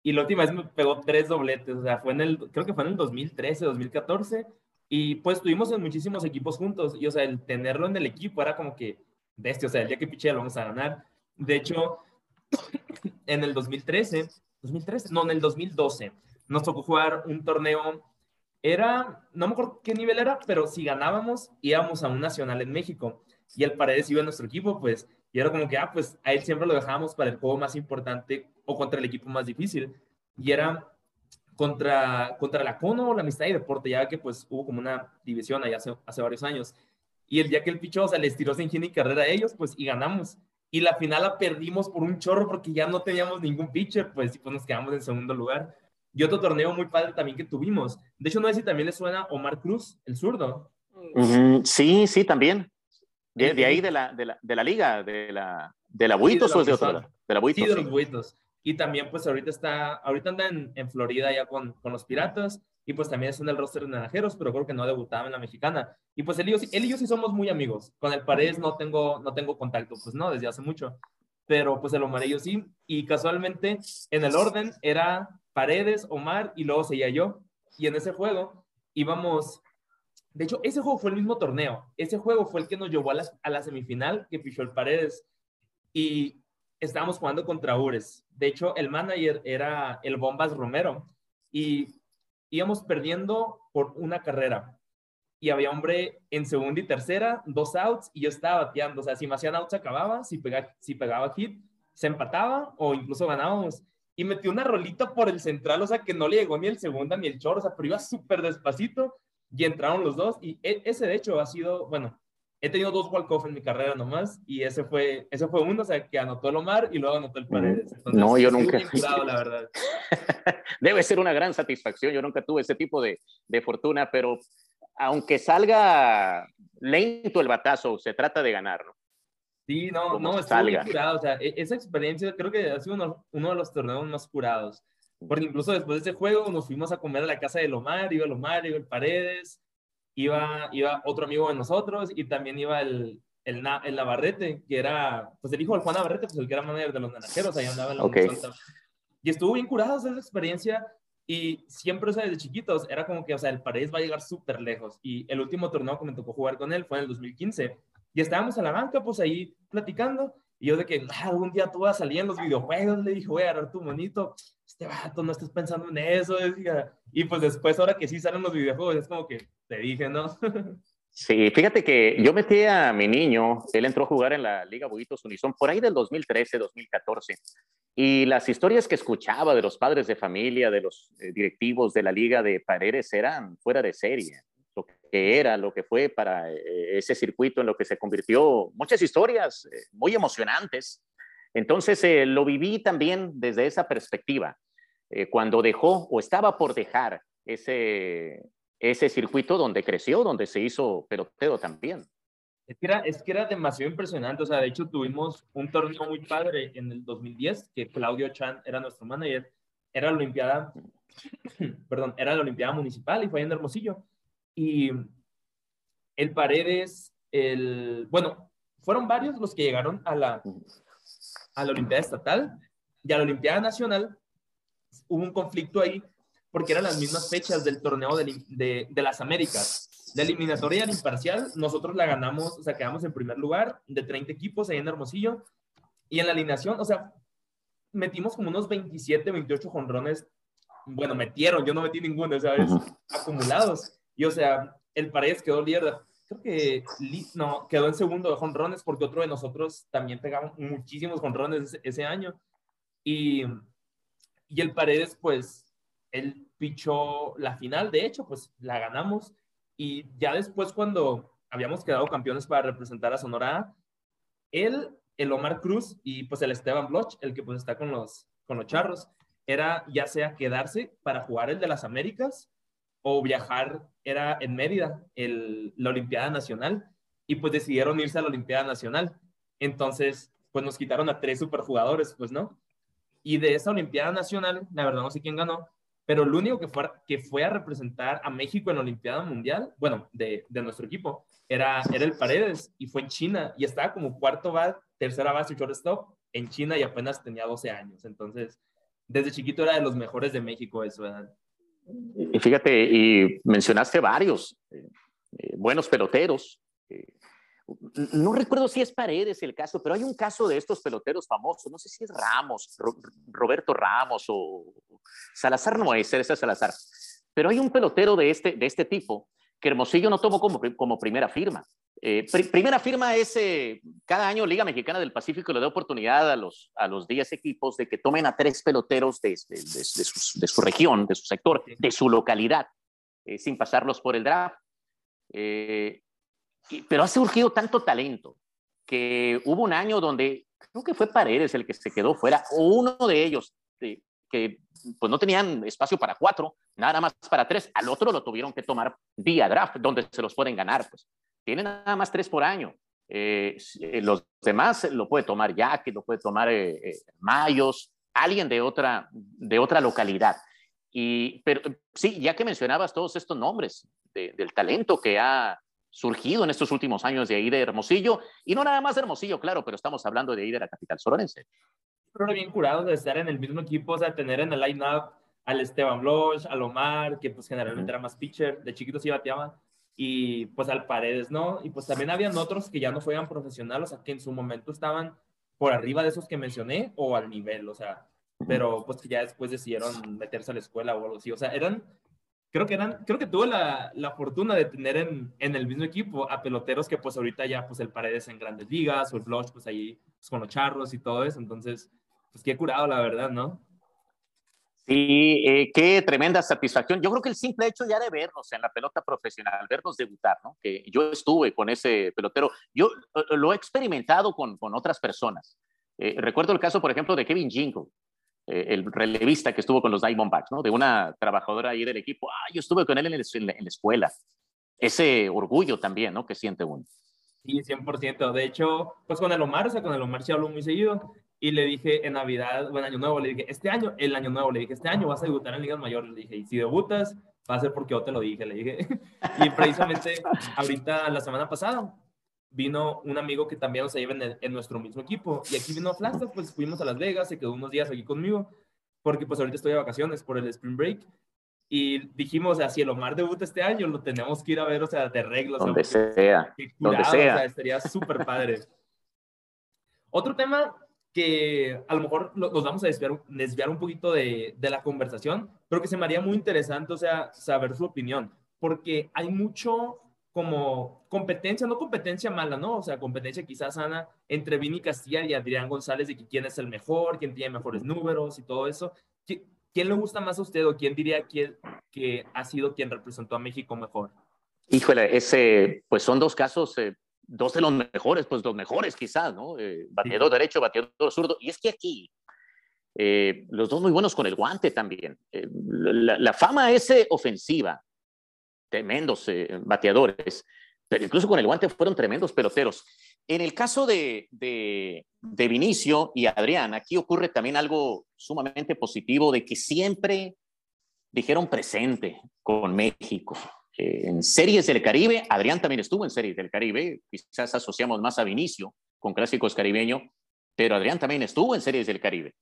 y la última vez me pegó tres dobletes, o sea, fue en el, creo que fue en el 2013, 2014, y pues estuvimos en muchísimos equipos juntos, y o sea, el tenerlo en el equipo era como que, bestia, o sea, el día que piché lo vamos a ganar. De hecho, en el 2013, 2013, no, en el 2012, nos tocó jugar un torneo, era, no me acuerdo qué nivel era, pero si ganábamos, íbamos a un nacional en México, y el Paredes iba a nuestro equipo, pues, y era como que, ah, pues a él siempre lo dejábamos para el juego más importante o contra el equipo más difícil, y era contra, contra la CONO, la Amistad y Deporte, ya que pues hubo como una división ahí hace, hace varios años, y el día que él pichó, o sea, les tiró sin y carrera a ellos, pues, y ganamos, y la final la perdimos por un chorro porque ya no teníamos ningún pitcher, pues, y pues nos quedamos en segundo lugar. Y otro torneo muy padre también que tuvimos. De hecho, no sé si también le suena Omar Cruz, el zurdo. sí, sí, también. De, ahí de la, de la, de la liga, de la, de la Buitos o es de otra? De la Buitos. Sí, de los Buitos. Y también, pues ahorita está, ahorita anda en, en Florida ya con, con los Piratas y pues también es en el roster de naranjeros, pero creo que no debutaba en la mexicana. Y pues él y, yo, él y yo sí somos muy amigos. Con el Paredes no tengo, no tengo contacto, pues no, desde hace mucho. Pero pues el Omar y yo sí. Y casualmente en el orden era Paredes, Omar y luego seguía yo. Y en ese juego íbamos, de hecho, ese juego fue el mismo torneo. Ese juego fue el que nos llevó a la, a la semifinal que fichó el Paredes. Y estábamos jugando contra Ures. De hecho, el manager era el Bombas Romero. Y íbamos perdiendo por una carrera. Y había hombre en segunda y tercera, dos outs, y yo estaba bateando. O sea, si me hacían outs, acababa. Si, pegaba, si pegaba hit, se empataba o incluso ganábamos. Y metió una rolita por el central, o sea, que no le llegó ni el segunda ni el short, o sea, pero iba súper despacito y entraron los dos. Y e, ese, de hecho, ha sido, bueno, he tenido dos walk-off en mi carrera nomás y ese fue, ese fue uno, o sea, que anotó el Omar y luego anotó el Paredes. no, yo nunca. la verdad. Debe ser una gran satisfacción. Yo nunca tuve ese tipo de, de, fortuna, pero aunque salga lento el batazo, se trata de ganarlo. Sí, no, no, salga. curado. O sea, e, esa experiencia creo que ha sido uno, uno de los torneos más curados. Porque incluso después de ese juego nos fuimos a comer a la casa del Omar, iba el Omar, iba el Paredes, iba, iba otro amigo de nosotros y también iba el, el, el Navarrete, que era, pues el hijo del Juan Navarrete, pues el que era manager de los naranjeros, ahí andaba en la okay. Y estuvo bien curado esa experiencia y siempre, o sea, desde chiquitos, era como que, o sea, el Paredes va a llegar súper lejos. Y el último torneo que me tocó jugar con él fue en el 2015. Y estábamos en la banca, pues ahí platicando. Y yo de que ah, algún día tú vas a salir en los videojuegos, le dije, voy a agarrar tu monito. Este vato, no estás pensando en eso. Y pues después, ahora que sí salen los videojuegos, es como que te dije, ¿no? Sí, fíjate que yo metí a mi niño, él entró a jugar en la Liga Buitos Unison por ahí del 2013, 2014. Y las historias que escuchaba de los padres de familia, de los eh, directivos de la Liga de Paredes eran fuera de serie. Lo que era, lo que fue para eh, ese circuito en lo que se convirtió, muchas historias eh, muy emocionantes. Entonces lo viví también desde esa perspectiva. Cuando dejó o estaba por dejar ese, ese circuito donde creció, donde se hizo pelotero también. Es que, era, es que era demasiado impresionante, o sea, de hecho tuvimos un torneo muy padre en el 2010, que Claudio Chan era nuestro manager, era la Olimpiada, perdón, era la Olimpiada Municipal y fue en Hermosillo. Y el Paredes, el, bueno, fueron varios los que llegaron a la, a la Olimpiada Estatal y a la Olimpiada Nacional. Hubo un conflicto ahí porque eran las mismas fechas del torneo de, de, las Américas. La eliminatoria era imparcial, nosotros la ganamos, o sea, quedamos en primer lugar de 30 equipos ahí en Hermosillo. Y en la alineación, o sea, metimos como unos 27, 28 jonrones. Bueno, metieron, yo no metí ninguno, ¿sabes? Acumulados. Y o sea, el Paredes quedó líder. Creo que no, quedó en segundo de jonrones porque otro de nosotros también pegaba muchísimos jonrones ese, ese año. Y, y el Paredes, pues, él pichó la final, de hecho, pues la ganamos. Y ya después, cuando habíamos quedado campeones para representar a Sonora, él, el Omar Cruz y pues el Esteban Bloch, el que pues está con los, con los charros, era ya sea quedarse para jugar el de las Américas o viajar, era en Mérida, el, la Olimpiada Nacional, y pues decidieron irse a la Olimpiada Nacional. Entonces, pues nos quitaron a tres superjugadores, pues no. Y de esa Olimpiada Nacional, la verdad no sé quién ganó, pero el único que fue, que fue a representar a México en la Olimpiada Mundial, bueno, de, de nuestro equipo, era, era el Paredes y fue en China y estaba como cuarto base, tercera base y shortstop en China y apenas tenía 12 años. Entonces, desde chiquito era de los mejores de México eso, ¿verdad? Y fíjate, y mencionaste varios eh, eh, buenos peloteros. Eh, no recuerdo si es Paredes el caso, pero hay un caso de estos peloteros famosos, no sé si es Ramos, Roberto Ramos o Salazar no es, ese es Salazar, pero hay un pelotero de este, de este tipo que Hermosillo no tomó como, como primera firma. Eh, primera firma es, eh, cada año Liga Mexicana del Pacífico le da oportunidad a los, a los 10 equipos de que tomen a tres peloteros de, de, de, su, región, de su sector, de su localidad, eh, sin pasarlos por el draft pero ha surgido tanto talento que hubo un año donde creo que fue Paredes el que se quedó fuera, o uno de ellos, que que pues no tenían espacio para cuatro, nada más para tres. Al otro lo tuvieron que tomar vía draft, donde se los pueden ganar. Pues tienen nada más tres por año. Eh, eh, los demás lo puede tomar Jackie, lo puede tomar Mayos, alguien de otra, de otra localidad. Y, pero sí, ya que mencionabas todos estos nombres del talento que ha surgido en estos últimos años de ahí de Hermosillo, y no nada más de Hermosillo, claro, pero estamos hablando de ahí de la capital sonorense. Pero bien curado de estar en el mismo equipo, o sea, tener en el line-up al Esteban Bloch, al Omar, que pues generalmente era más pitcher, de chiquito sí bateaba, y pues al Paredes, ¿no? Y pues también habían otros que ya no fueran profesionales, o sea, que en su momento estaban por arriba de esos que mencioné o al nivel, o sea, pero pues que ya después decidieron meterse a la escuela o algo así, o sea, eran creo que eran, creo que tuve la, la fortuna de tener en, en, el mismo equipo a peloteros que pues ahorita ya pues el Paredes en grandes ligas o el Blush pues ahí pues, con los charros y todo eso, entonces pues qué curado la verdad, ¿no? Sí, eh, qué tremenda satisfacción. Yo creo que el simple hecho ya de vernos en la pelota profesional, vernos debutar, ¿no? Que yo estuve con ese pelotero, yo eh, lo he experimentado con, con otras personas. Eh, recuerdo el caso, por ejemplo, de Kevin Jingle, eh, el relevista que estuvo con los Diamondbacks, ¿no? De una trabajadora ahí del equipo. Ah, yo estuve con él en, la, escuela. Ese orgullo también, ¿no? Que siente uno. Sí, 100%. De hecho, pues con el Omar, o sea, con el Omar sí hablo muy seguido. Y le dije en Navidad, bueno, Año Nuevo, le dije, este año, el Año Nuevo, le dije, este año vas a debutar en Ligas Mayores. Le dije, y si debutas, va a ser porque yo te lo dije, le dije. y precisamente ahorita, la semana pasada, vino un amigo que también nos lleva en, en, nuestro mismo equipo. Y aquí vino Flastas, pues fuimos a Las Vegas, se quedó unos días aquí conmigo, porque pues ahorita estoy de vacaciones por el Spring Break. Y dijimos, o sea, si el Omar debuta este año, lo tenemos que ir a ver, o sea, de reglas. Donde sea, donde sea. O sea, estaría súper padre. Otro tema que a lo mejor nos vamos a desviar, desviar un poquito de, de la conversación, pero que se me haría muy interesante, o sea, saber su opinión, porque hay mucho como competencia, no competencia mala, ¿no? O sea, competencia quizás sana entre Vini Castilla y Adrián González de que quién es el mejor, quién tiene mejores números y todo eso. ¿Quién le gusta más a usted o quién diría que, que ha sido quien representó a México mejor? Híjole, ese, pues son dos casos, eh, dos de los mejores, pues los mejores quizás, ¿no? Eh, bateador derecho, bateador zurdo. Y es que aquí, eh, los dos muy buenos con el guante también. La, la, fama ese ofensiva tremendos eh, bateadores, pero incluso con el guante fueron tremendos peloteros. En el caso de, de, Vinicio y Adrián, aquí ocurre también algo sumamente positivo de que siempre dijeron presente con México. Eh, en Series del Caribe, Adrián también estuvo en Series del Caribe, quizás asociamos más a Vinicio con Clásicos Caribeño, pero Adrián también estuvo en Series del Caribe.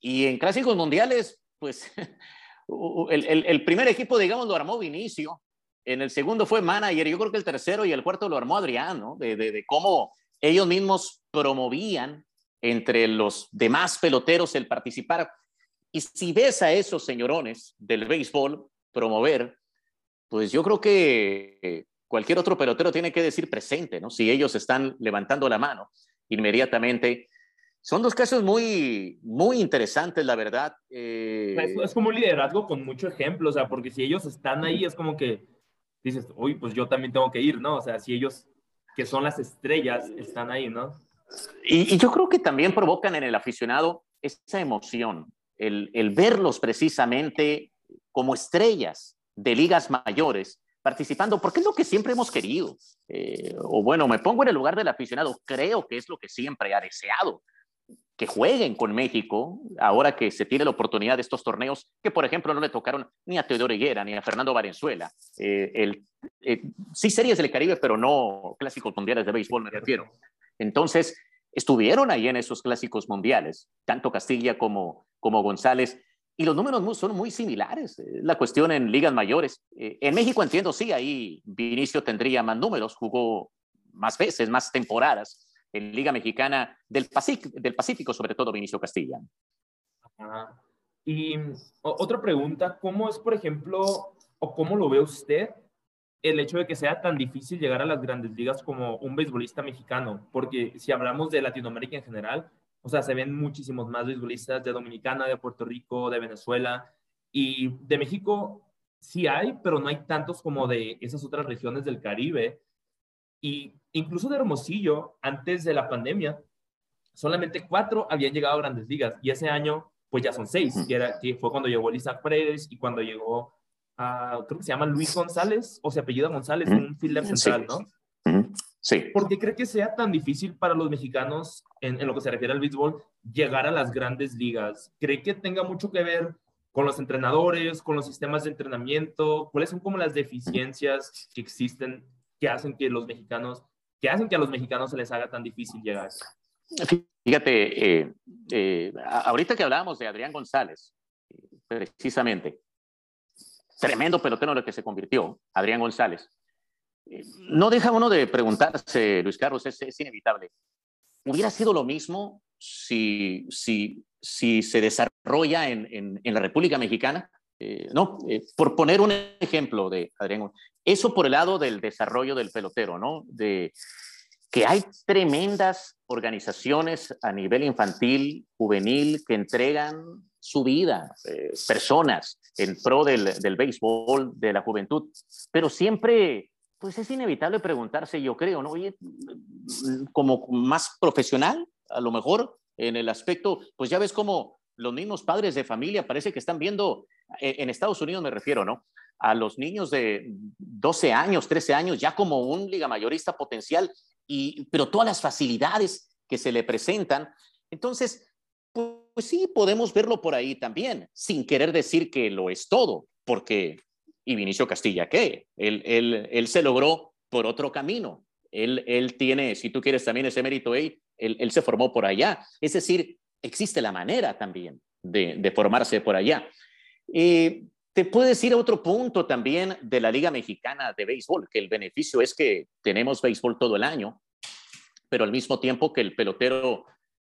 Y en Clásicos Mundiales, pues el, el, el primer equipo, digamos, lo armó Vinicio, en el segundo fue manager, yo creo que el tercero y el cuarto lo armó Adrián, ¿no? De, de, cómo ellos mismos promovían entre los demás peloteros el participar. Y si ves a esos señorones del béisbol promover, pues yo creo que cualquier otro pelotero tiene que decir presente, ¿no? Si ellos están levantando la mano inmediatamente. Son dos casos muy, muy interesantes, la verdad. Eh... Es, es, como un liderazgo con mucho ejemplo, o sea, porque si ellos están ahí, es como que dices, uy, pues yo también tengo que ir, ¿no? O sea, si ellos, que son las estrellas, están ahí, ¿no? Y, yo creo que también provocan en el aficionado esa emoción, el, el verlos precisamente como estrellas de ligas mayores participando, porque es lo que siempre hemos querido. Eh, o bueno, me pongo en el lugar del aficionado, creo que es lo que siempre ha deseado que jueguen con México, ahora que se tiene la oportunidad de estos torneos, que por ejemplo no le tocaron ni a Teodoro Higuera ni a Fernando Valenzuela. Eh, el, eh, sí, series del Caribe, pero no clásicos mundiales de béisbol, me refiero. Entonces, estuvieron ahí en esos clásicos mundiales, tanto Castilla como, como González, y los números son muy similares. La cuestión en ligas mayores. Eh, en México entiendo, sí, ahí Vinicio tendría más números, jugó más veces, más temporadas en Liga Mexicana del Pacífico, del Pacífico sobre todo Vinicio Castilla. Y otra pregunta, ¿cómo es, por ejemplo, o cómo lo ve usted el hecho de que sea tan difícil llegar a las grandes ligas como un beisbolista mexicano? Porque si hablamos de Latinoamérica en general, o sea, se ven muchísimos más beisbolistas de Dominicana, de Puerto Rico, de Venezuela y de México sí hay, pero no hay tantos como de esas otras regiones del Caribe. Y incluso de Hermosillo, antes de la pandemia, solamente cuatro habían llegado a grandes ligas. Y ese año, pues ya son seis, que, era, que fue cuando llegó Elisa Pérez y cuando llegó, a, creo que se llama Luis González, o se apellida González, un fielder central, ¿no? Sí. ¿Por qué cree que sea tan difícil para los mexicanos, en, en, lo que se refiere al béisbol, llegar a las grandes ligas? ¿Cree que tenga mucho que ver con los entrenadores, con los sistemas de entrenamiento? ¿Cuáles son como las deficiencias que existen que hacen que los mexicanos, que hacen que a los mexicanos se les haga tan difícil llegar? Fíjate, eh, eh, ahorita que hablábamos de Adrián González, precisamente, tremendo pelotero lo que se convirtió, Adrián González. Eh, no deja uno de preguntarse, Luis Carlos, es, es inevitable. ¿Hubiera sido lo mismo si, si, si se desarrolla en, en, en la República Mexicana? No, por poner un ejemplo de Adrián, eso por el lado del desarrollo del pelotero, ¿no? De, que hay tremendas organizaciones a nivel infantil, juvenil, que entregan su vida, eh, personas en pro del, del, béisbol, de la juventud, pero siempre, pues es inevitable preguntarse, yo creo, ¿no? Oye, como más profesional, a lo mejor, en el aspecto, pues ya ves como los mismos padres de familia parece que están viendo, eh, en Estados Unidos me refiero, ¿no? A los niños de 12 años, 13 años, ya como un liga mayorista potencial pero todas las facilidades que se le presentan. Entonces, pues, sí, podemos verlo por ahí también, sin querer decir que lo es todo, porque, y Vinicio Castilla, ¿qué? Él, él, él se logró por otro camino. Él, él tiene, si tú quieres también ese mérito, él, él se formó por allá. Es decir, existe la manera también de, de formarse por allá. Eh, te puedo decir otro punto también de la Liga Mexicana de Béisbol, que el beneficio es que tenemos béisbol todo el año, pero al mismo tiempo que el pelotero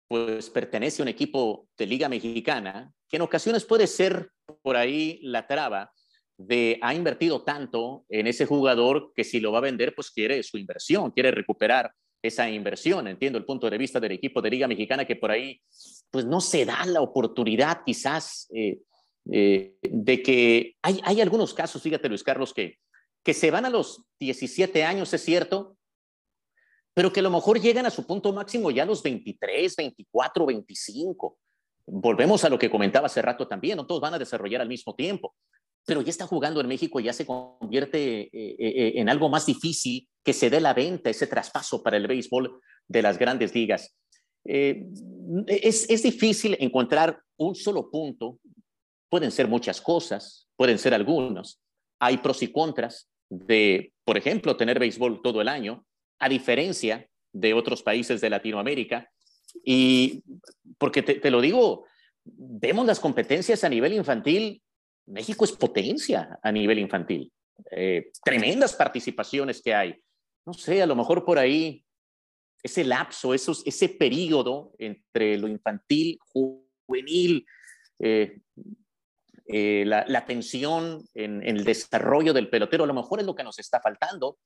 pues pertenece a un equipo de Liga Mexicana, que en ocasiones puede ser por ahí la traba de ha invertido tanto en ese jugador que si lo va a vender, pues quiere su inversión, quiere recuperar esa inversión. Entiendo el punto de vista del equipo de Liga Mexicana que por ahí pues no se da la oportunidad quizás eh, eh, de que hay, hay, algunos casos, fíjate Luis Carlos, que, que se van a los 17 años, es cierto, pero que a lo mejor llegan a su punto máximo ya a los 23, 24, 25. Volvemos a lo que comentaba hace rato también, no todos van a desarrollar al mismo tiempo, pero ya está jugando en México, ya se convierte eh, en algo más difícil que se dé la venta, ese traspaso para el béisbol de las grandes ligas. Es, es difícil encontrar un solo punto Pueden ser muchas cosas, pueden ser algunos. Hay pros y contras de, por ejemplo, tener béisbol todo el año, a diferencia de otros países de Latinoamérica. Y porque te, lo digo, vemos las competencias a nivel infantil, México es potencia a nivel infantil. Eh, tremendas participaciones que hay. No sé, a lo mejor por ahí ese lapso, esos, ese periodo entre lo infantil, juvenil, eh, eh, la, la, tensión en, en, el desarrollo del pelotero, a lo mejor es lo que nos está faltando.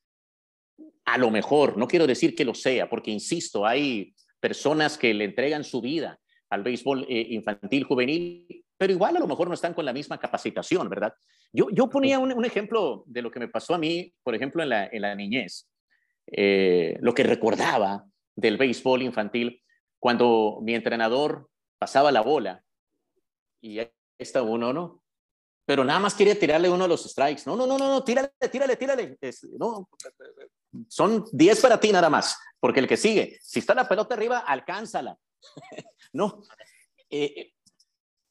A lo mejor, no quiero decir que lo sea, porque insisto, hay personas que le entregan su vida al béisbol eh, infantil, juvenil, pero igual a lo mejor no están con la misma capacitación, ¿verdad? Yo, yo ponía un, un ejemplo de lo que me pasó a mí, por ejemplo, en la, en la niñez, eh, lo que recordaba del béisbol infantil cuando mi entrenador pasaba la bola y está uno, ¿no? Pero nada más quería tirarle uno de los strikes. No, no, no, no, no, tírale, tírale, tírale. no, son 10 para ti nada más, porque el que sigue, si está la pelota arriba, alcánzala. no, eh,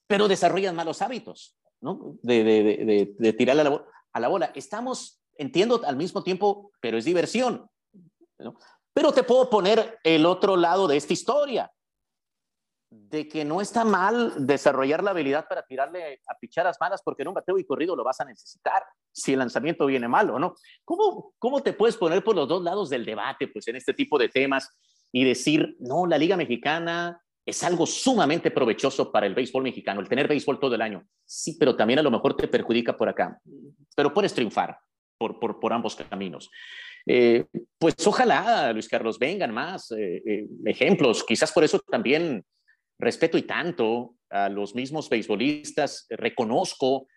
pero desarrollan malos hábitos, ¿no? De, de, de, de tirarle a la, a la, bola. Estamos, entiendo al mismo tiempo, pero es diversión. Pero te puedo poner el otro lado de esta historia de que no está mal desarrollar la habilidad para tirarle a picharas malas, porque en un bateo y corrido lo vas a necesitar si el lanzamiento viene malo, ¿no? ¿Cómo, ¿Cómo te puedes poner por los dos lados del debate, pues, en este tipo de temas y decir, no, la Liga Mexicana es algo sumamente provechoso para el béisbol mexicano, el tener béisbol todo el año? Sí, pero también a lo mejor te perjudica por acá, pero puedes triunfar por, por, por ambos caminos. Eh, pues ojalá, Luis Carlos, vengan más eh, eh, ejemplos. Quizás por eso también respeto y tanto a los mismos beisbolistas, reconozco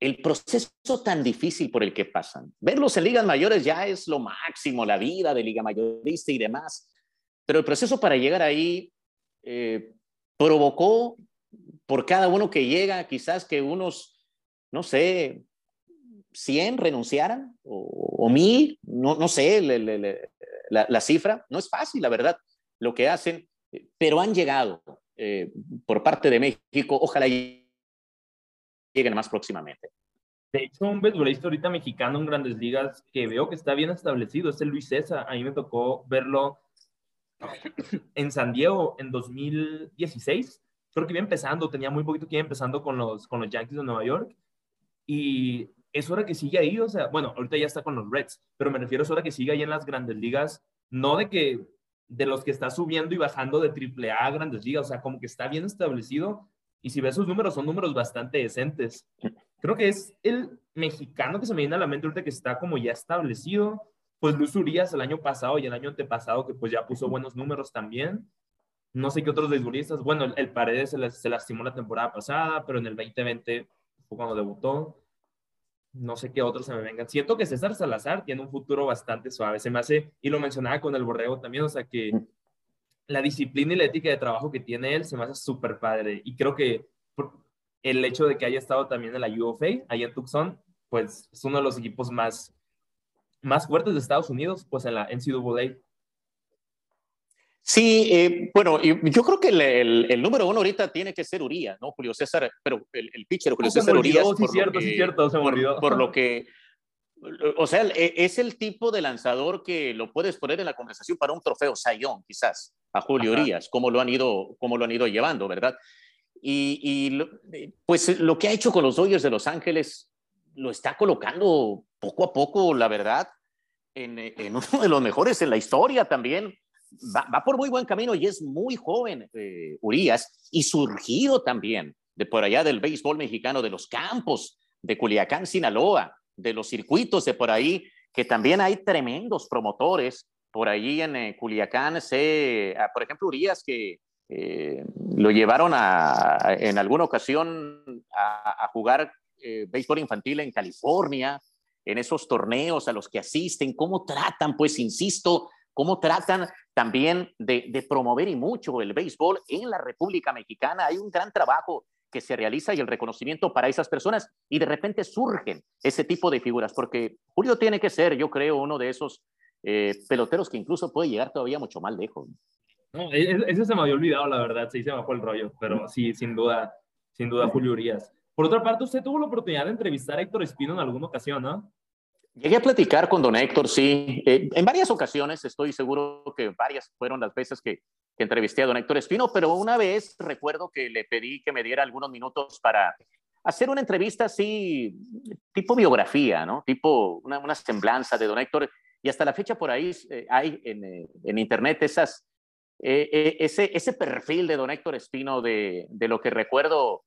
el proceso tan difícil por el que pasan. Verlos en ligas mayores ya es lo máximo, la vida de liga mayorista y demás, pero el proceso para llegar ahí provocó por cada uno que llega, quizás que unos, no sé, 100 renunciaran o, mil, no, no sé la, la, cifra. No es fácil, la verdad, lo que hacen, pero han llegado eh, por parte de México. Ojalá lleguen más próximamente. De hecho, un beisbolista ahorita mexicano en grandes ligas que veo que está bien establecido es el Luis César. A mí me tocó verlo en San Diego en 2016. Creo que iba empezando, tenía muy poquito que iba empezando con los, con los Yankees de Nueva York. Y es hora que siga ahí, o sea, bueno, ahorita ya está con los Reds, pero me refiero es hora que siga ahí en las grandes ligas, no de que de los que está subiendo y bajando de triple A a grandes ligas, o sea, como que está bien establecido y si ves sus números, son números bastante decentes. Creo que es el mexicano que se me viene a la mente ahorita que está como ya establecido, pues Luis Urias el año pasado y el año antepasado que pues ya puso buenos números también. No sé qué otros beisbolistas, bueno, el, Paredes se, se lastimó la temporada pasada, pero en el 2020 fue cuando debutó no sé qué otros se me vengan. Siento que César Salazar tiene un futuro bastante suave. Se me hace, y lo mencionaba con el borrego también, o sea que la disciplina y la ética de trabajo que tiene él se me hace súper padre. Y creo que el hecho de que haya estado también en la UFA, ahí en Tucson, pues es uno de los equipos más, más fuertes de Estados Unidos, pues en la NCAA. Sí, eh, bueno, yo creo que el, número uno ahorita tiene que ser Urias, ¿no? Julio César, pero el, el pitcher Julio César Urias. Sí, cierto, sí, cierto, se me olvidó. Por, lo que, o sea, e, es el tipo de lanzador que lo puedes poner en la conversación para un trofeo Sayón, quizás, a Julio Urias, como lo han ido, como lo han ido llevando, ¿verdad? Y, y pues lo que ha hecho con los Dodgers de Los Ángeles lo está colocando poco a poco, la verdad, en, en uno de los mejores en la historia también va, por muy buen camino y es muy joven, eh, Urias, y surgido también de por allá del béisbol mexicano, de los campos de Culiacán, Sinaloa, de los circuitos de por ahí, que también hay tremendos promotores por allí en eh, Culiacán. Sé, ah, por ejemplo, Urias, que eh, lo llevaron a, en alguna ocasión a, jugar béisbol infantil en California, en esos torneos a los que asisten, cómo tratan, pues, insisto, cómo tratan también de, promover y mucho el béisbol en la República Mexicana. Hay un gran trabajo que se realiza y el reconocimiento para esas personas y de repente surgen ese tipo de figuras, porque Julio tiene que ser, yo creo, uno de esos eh, peloteros que incluso puede llegar todavía mucho más lejos. No, e, e, ese se me había olvidado, la verdad, sí se me fue el rollo, pero sí, sin duda, sin duda Julio Urias. Por otra parte, usted tuvo la oportunidad de entrevistar a Héctor Espino en alguna ocasión, ¿no? Llegué a platicar con don Héctor, sí, eh, en varias ocasiones, estoy seguro que varias fueron las veces que, entrevisté a don Héctor Espino, pero una vez recuerdo que le pedí que me diera algunos minutos para hacer una entrevista así, tipo biografía, ¿no? Tipo una, semblanza de don Héctor, y hasta la fecha por ahí eh, hay en, eh, en, internet esas, ese, ese perfil de don Héctor Espino de, de lo que recuerdo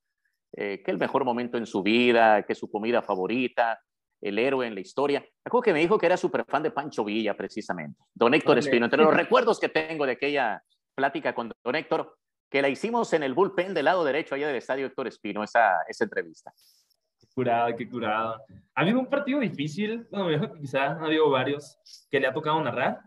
que el mejor momento en su vida, que su comida favorita, el héroe en la historia. Recuerdo que me dijo que era súper fan de Pancho Villa, precisamente. Don Héctor Espino. Entre los recuerdos que tengo de aquella plática con Don Héctor, que la hicimos en el bullpen del lado derecho allá del estadio Héctor Espino, esa, esa entrevista. Qué curada, qué curada. ¿Ha habido un partido difícil? Bueno, quizás ha habido varios que le ha tocado narrar.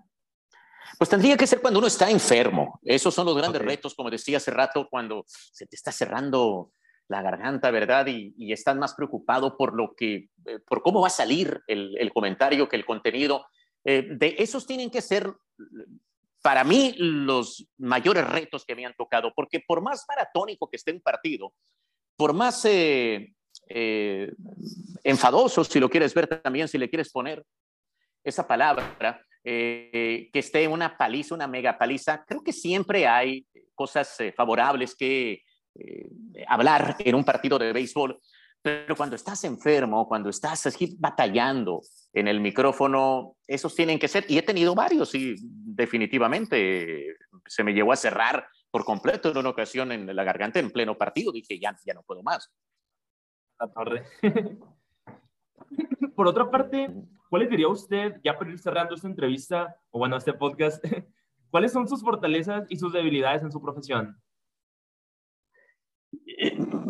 Pues tendría que ser cuando uno está enfermo. Esos son los grandes retos, como decía hace rato, cuando se te está cerrando la garganta, ¿verdad? Y, estás más preocupado por lo que, eh, por cómo va a salir el, comentario que el contenido. Eh, de esos tienen que ser, para mí, los mayores retos que me han tocado, porque por más maratónico que esté un partido, por más eh, enfadoso, si lo quieres ver también, si le quieres poner esa palabra, que esté una paliza, una mega paliza, creo que siempre hay cosas favorables que eh, hablar en un partido de béisbol, pero cuando estás enfermo, cuando estás así batallando en el micrófono, esos tienen que ser, y he tenido varios, y definitivamente se me llegó a cerrar por completo en una ocasión en la garganta en pleno partido, dije, ya, ya no puedo más. La torre. por otra parte, ¿cuáles diría usted, ya para ir cerrando esta entrevista, o bueno, este podcast, cuáles son sus fortalezas y sus debilidades en su profesión?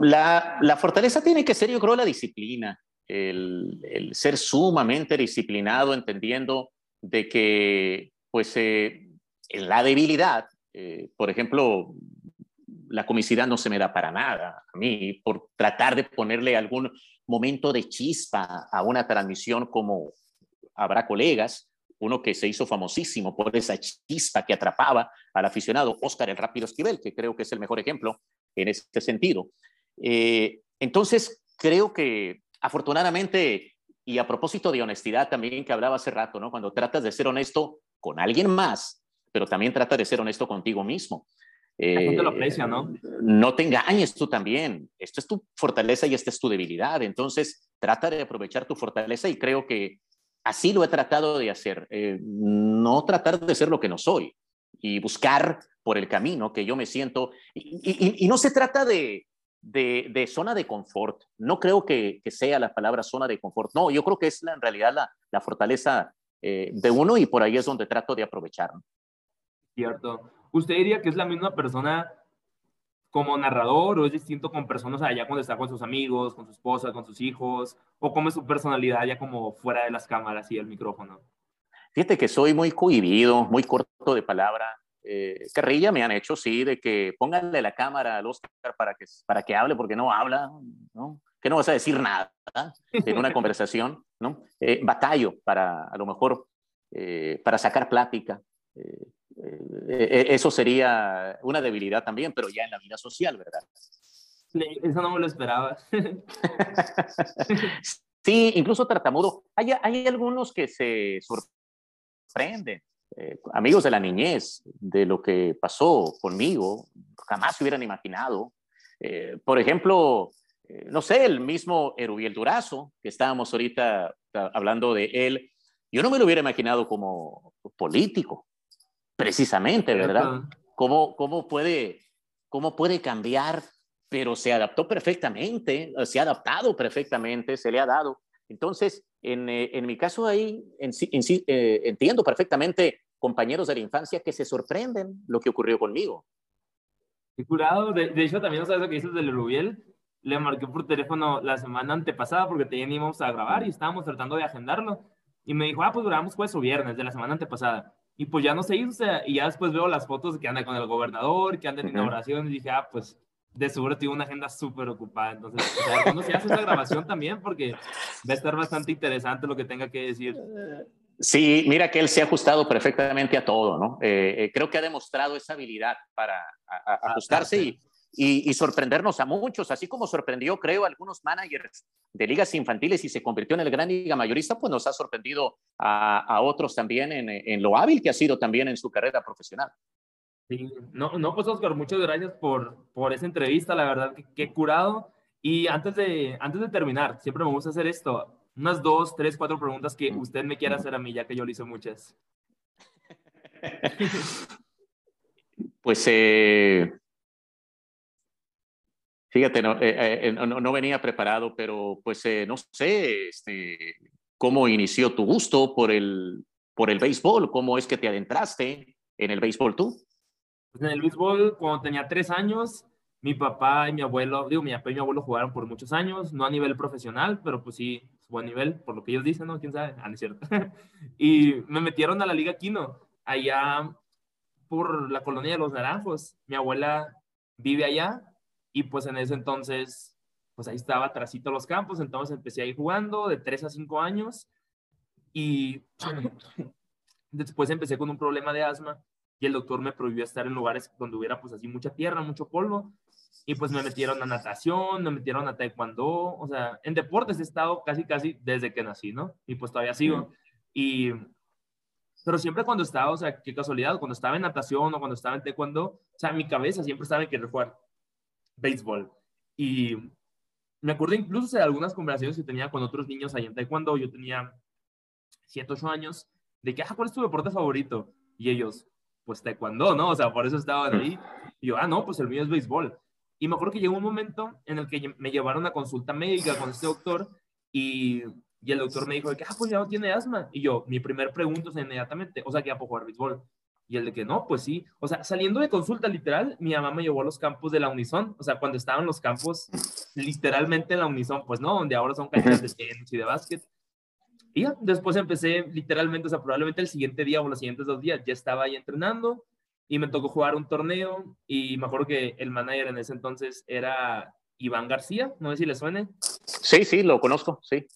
La, fortaleza tiene que ser, yo creo, la disciplina, el, ser sumamente disciplinado, entendiendo de que, pues, eh, la debilidad, eh, por ejemplo, la comicidad no se me da para nada a mí, por tratar de ponerle algún momento de chispa a una transmisión como habrá colegas, uno que se hizo famosísimo por esa chispa que atrapaba al aficionado, Oscar el Rápido Esquivel, que creo que es el mejor ejemplo en este sentido. Eh, entonces, creo que afortunadamente, y a propósito de honestidad también que hablaba hace rato, ¿no? Cuando tratas de ser honesto con alguien más, pero también trata de ser honesto contigo mismo. Eh, lo aprecia, ¿no? No te engañes tú también. Esto es tu fortaleza y esta es tu debilidad. Entonces, trata de aprovechar tu fortaleza y creo que así lo he tratado de hacer. Eh, no tratar de ser lo que no soy y buscar por el camino que yo me siento. Y, no se trata de, de, zona de confort. No creo que, sea la palabra zona de confort. No, yo creo que es la, en realidad la, la fortaleza eh, de uno y por ahí es donde trato de aprovechar. Cierto. ¿Usted diría que es la misma persona como narrador o es distinto con personas allá cuando está con sus amigos, con su esposa, con sus hijos? ¿O cómo es su personalidad ya como fuera de las cámaras y el micrófono? Fíjate que soy muy cohibido, muy corto de palabra. Eh, carrilla me han hecho, sí, de que pónganle la cámara al Oscar para que, para que hable, porque no habla, ¿no? Que no vas a decir nada en una conversación, ¿no? Eh, batallo para, a lo mejor, eh, para sacar plática. Eh, eso sería una debilidad también, pero ya en la vida social, ¿verdad? Eso no me lo esperaba. sí, incluso tartamudo. Hay, hay algunos que se sorprenden, eh, amigos de la niñez, de lo que pasó conmigo, jamás se hubieran imaginado. Eh, por ejemplo, no sé, el mismo Erubiel Durazo, que estábamos ahorita hablando de él, yo no me lo hubiera imaginado como político, Precisamente, ¿verdad? ¿Cómo, cómo, puede, ¿Cómo puede cambiar? Pero se adaptó perfectamente, se ha adaptado perfectamente, se le ha dado. Entonces, en, eh, en mi caso ahí, en, eh, entiendo perfectamente compañeros de la infancia que se sorprenden lo que ocurrió conmigo. Y curado, de, hecho también, ¿sabes lo que dices del Rubiel? Le marqué por teléfono la semana antepasada porque teníamos a grabar y estábamos tratando de agendarlo. Y me dijo, ah, pues grabamos jueves o viernes de la semana antepasada. Y pues ya no se hizo, y ya después veo las fotos que anda con el gobernador, que anda en inauguración, y dije, ah, pues de seguro tiene una agenda súper ocupada. Entonces, cuando se hace esa grabación también, porque va a estar bastante interesante lo que tenga que decir. Sí, mira que él se ha ajustado perfectamente a todo, ¿no? Eh, eh, creo que ha demostrado esa habilidad para ah, ajustarse y, y, sorprendernos a muchos, así como sorprendió, creo, a algunos managers de ligas infantiles y se convirtió en el gran liga mayorista, pues nos ha sorprendido a, otros también en, lo hábil que ha sido también en su carrera profesional. Sí, no, no, pues Oscar, muchas gracias por, por esa entrevista, la verdad que, que curado. Y antes de, antes de terminar, siempre me gusta hacer esto, unas dos, tres, cuatro preguntas que usted me quiera hacer a mí, ya que yo le hice muchas. pues eh, Fíjate, no, eh, eh, eh, no, venía preparado, pero pues no sé este, cómo inició tu gusto por el, por el béisbol, cómo es que te adentraste en el béisbol tú. En el béisbol, cuando tenía tres años, mi papá y mi abuelo, digo, mi papá y mi abuelo jugaron por muchos años, no a nivel profesional, pero pues sí, buen nivel, por lo que ellos dicen, ¿no? ¿Quién sabe? Ah, no es cierto. y me metieron a la Liga Quino, allá por la colonia de los Naranjos. Mi abuela vive allá y pues en ese entonces, pues ahí estaba trasito los campos, entonces empecé a ir jugando de 3 a 5 años y después empecé con un problema de asma y el doctor me prohibió estar en lugares donde hubiera pues así mucha tierra, mucho polvo y pues me metieron a natación, me metieron a taekwondo, o sea, en deportes he estado casi casi desde que nací, ¿no? Y pues todavía sigo. Y pero siempre cuando estaba, o sea, qué casualidad, cuando estaba en natación o cuando estaba en taekwondo, o sea, mi cabeza siempre estaba en querer jugar béisbol. Y me acuerdo incluso de algunas conversaciones que tenía con otros niños ahí en Taekwondo. Yo tenía 7, 8 años, de que, ah, ¿cuál es tu deporte favorito? Y ellos, pues Taekwondo, ¿no? O sea, por eso estaban ahí. Y yo, ah, no, pues el mío es béisbol. Y me acuerdo que llegó un momento en el que me llevaron a consulta médica con este doctor y, y el doctor me dijo que, ah, pues ya no tiene asma. Y yo, mi primer pregunta es inmediatamente, o sea, que ya puedo jugar béisbol. Y el de que no, pues sí. O sea, saliendo de consulta literal, mi mamá me llevó a los campos de la Unison. O sea, cuando estaban los campos literalmente en la Unison, pues no, donde ahora son canchas de tenis y de básquet. Y ya, después empecé literalmente, o sea, probablemente el siguiente día o los siguientes dos días ya estaba ahí entrenando. y me tocó jugar un torneo y me acuerdo que el manager en ese entonces era Iván García, no sé si le suene. Sí, sí, lo conozco, sí.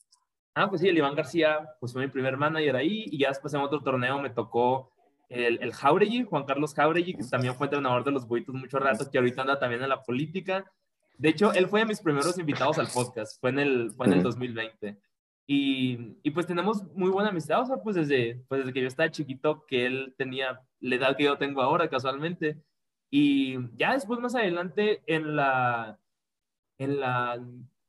Ah, pues sí, el Iván García, pues fue mi primer manager ahí y ya después en otro torneo me tocó el, el Jauregui, Juan Carlos Jauregui, que también fue entrenador de los Buitos mucho rato, que ahorita anda también en la política. De hecho, él fue de mis primeros invitados al podcast, fue en el, fue en el 2020. Y, y, pues tenemos muy buena amistad, o sea, pues desde, pues desde que yo estaba chiquito, que él tenía la edad que yo tengo ahora, casualmente. Y ya después, más adelante, en la, en la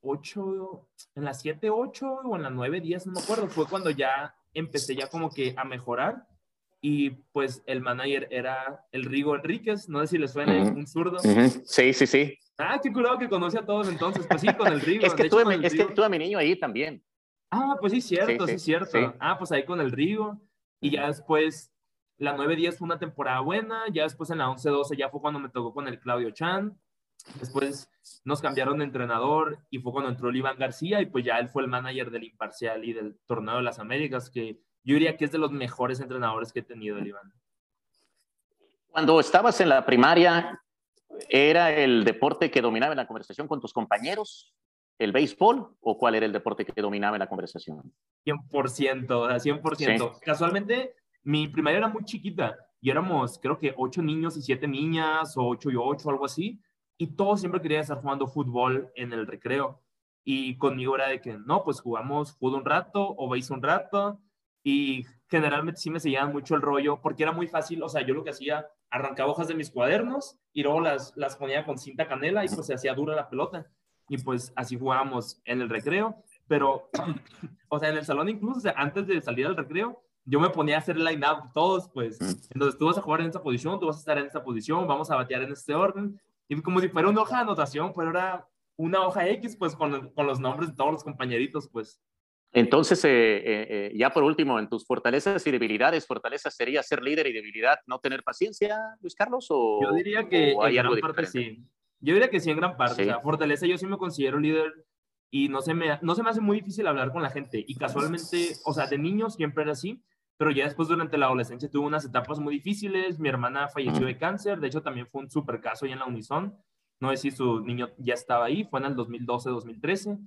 8, en la 7, 8 o en la 9, 10, no me acuerdo, fue cuando ya empecé ya como que a mejorar y pues el manager era el Rigo Enríquez, no sé si le suena, un zurdo. Sí, sí, sí. Ah, qué curado que conoce a todos entonces, pues sí, con el Rigo. es que, tuve, es que tuve a mi niño ahí también. Ah, pues sí, cierto, sí, cierto. Ah, pues ahí con el Rigo. Y ya después, la 9-10 fue una temporada buena, ya después en la 11-12 ya fue cuando me tocó con el Claudio Chan. Después nos cambiaron de entrenador y fue cuando entró el Iván García y pues ya él fue el manager del Imparcial y del Torneo de las Américas, que yo diría que es de los mejores entrenadores que he tenido el Iván. Cuando estabas en la primaria, ¿era el deporte que dominaba en la conversación con tus compañeros? ¿El béisbol o cuál era el deporte que dominaba en la conversación? 100%, 100%. Casualmente, mi primaria era muy chiquita y éramos, creo que ocho niños y siete niñas, o ocho y ocho, algo así, y todos siempre querían estar jugando fútbol en el recreo. Y conmigo era de que, no, pues jugamos fútbol un rato o veis un rato, y generalmente sí me seguían mucho el rollo porque era muy fácil, o sea, yo lo que hacía, arrancaba hojas de mis cuadernos y luego las, las ponía con cinta canela y pues se hacía dura la pelota. Y pues así jugábamos en el recreo, pero, o sea, en el salón incluso, antes de salir al recreo, yo me ponía a hacer line-up todos, pues, entonces tú vas a jugar en esta posición, tú vas a estar en esta posición, vamos a batear en este orden, y como si fuera una hoja de anotación, pero era una hoja X, pues, con, con los nombres de todos los compañeritos, pues. Entonces, eh, eh, eh, ya por último, en tus fortalezas y debilidades, fortalezas sería ser líder y debilidad no tener paciencia, Luis Carlos, o yo diría que en gran parte sí. Yo diría que sí en gran parte. O sea, fortaleza yo sí me considero líder y no se me no se me hace muy difícil hablar con la gente y casualmente, o sea, de niño siempre era así, pero ya después durante la adolescencia tuve unas etapas muy difíciles. Mi hermana falleció de cáncer, de hecho también fue un super caso ahí en la Unison. No sé si su niño ya estaba ahí, fue en el 2012-2013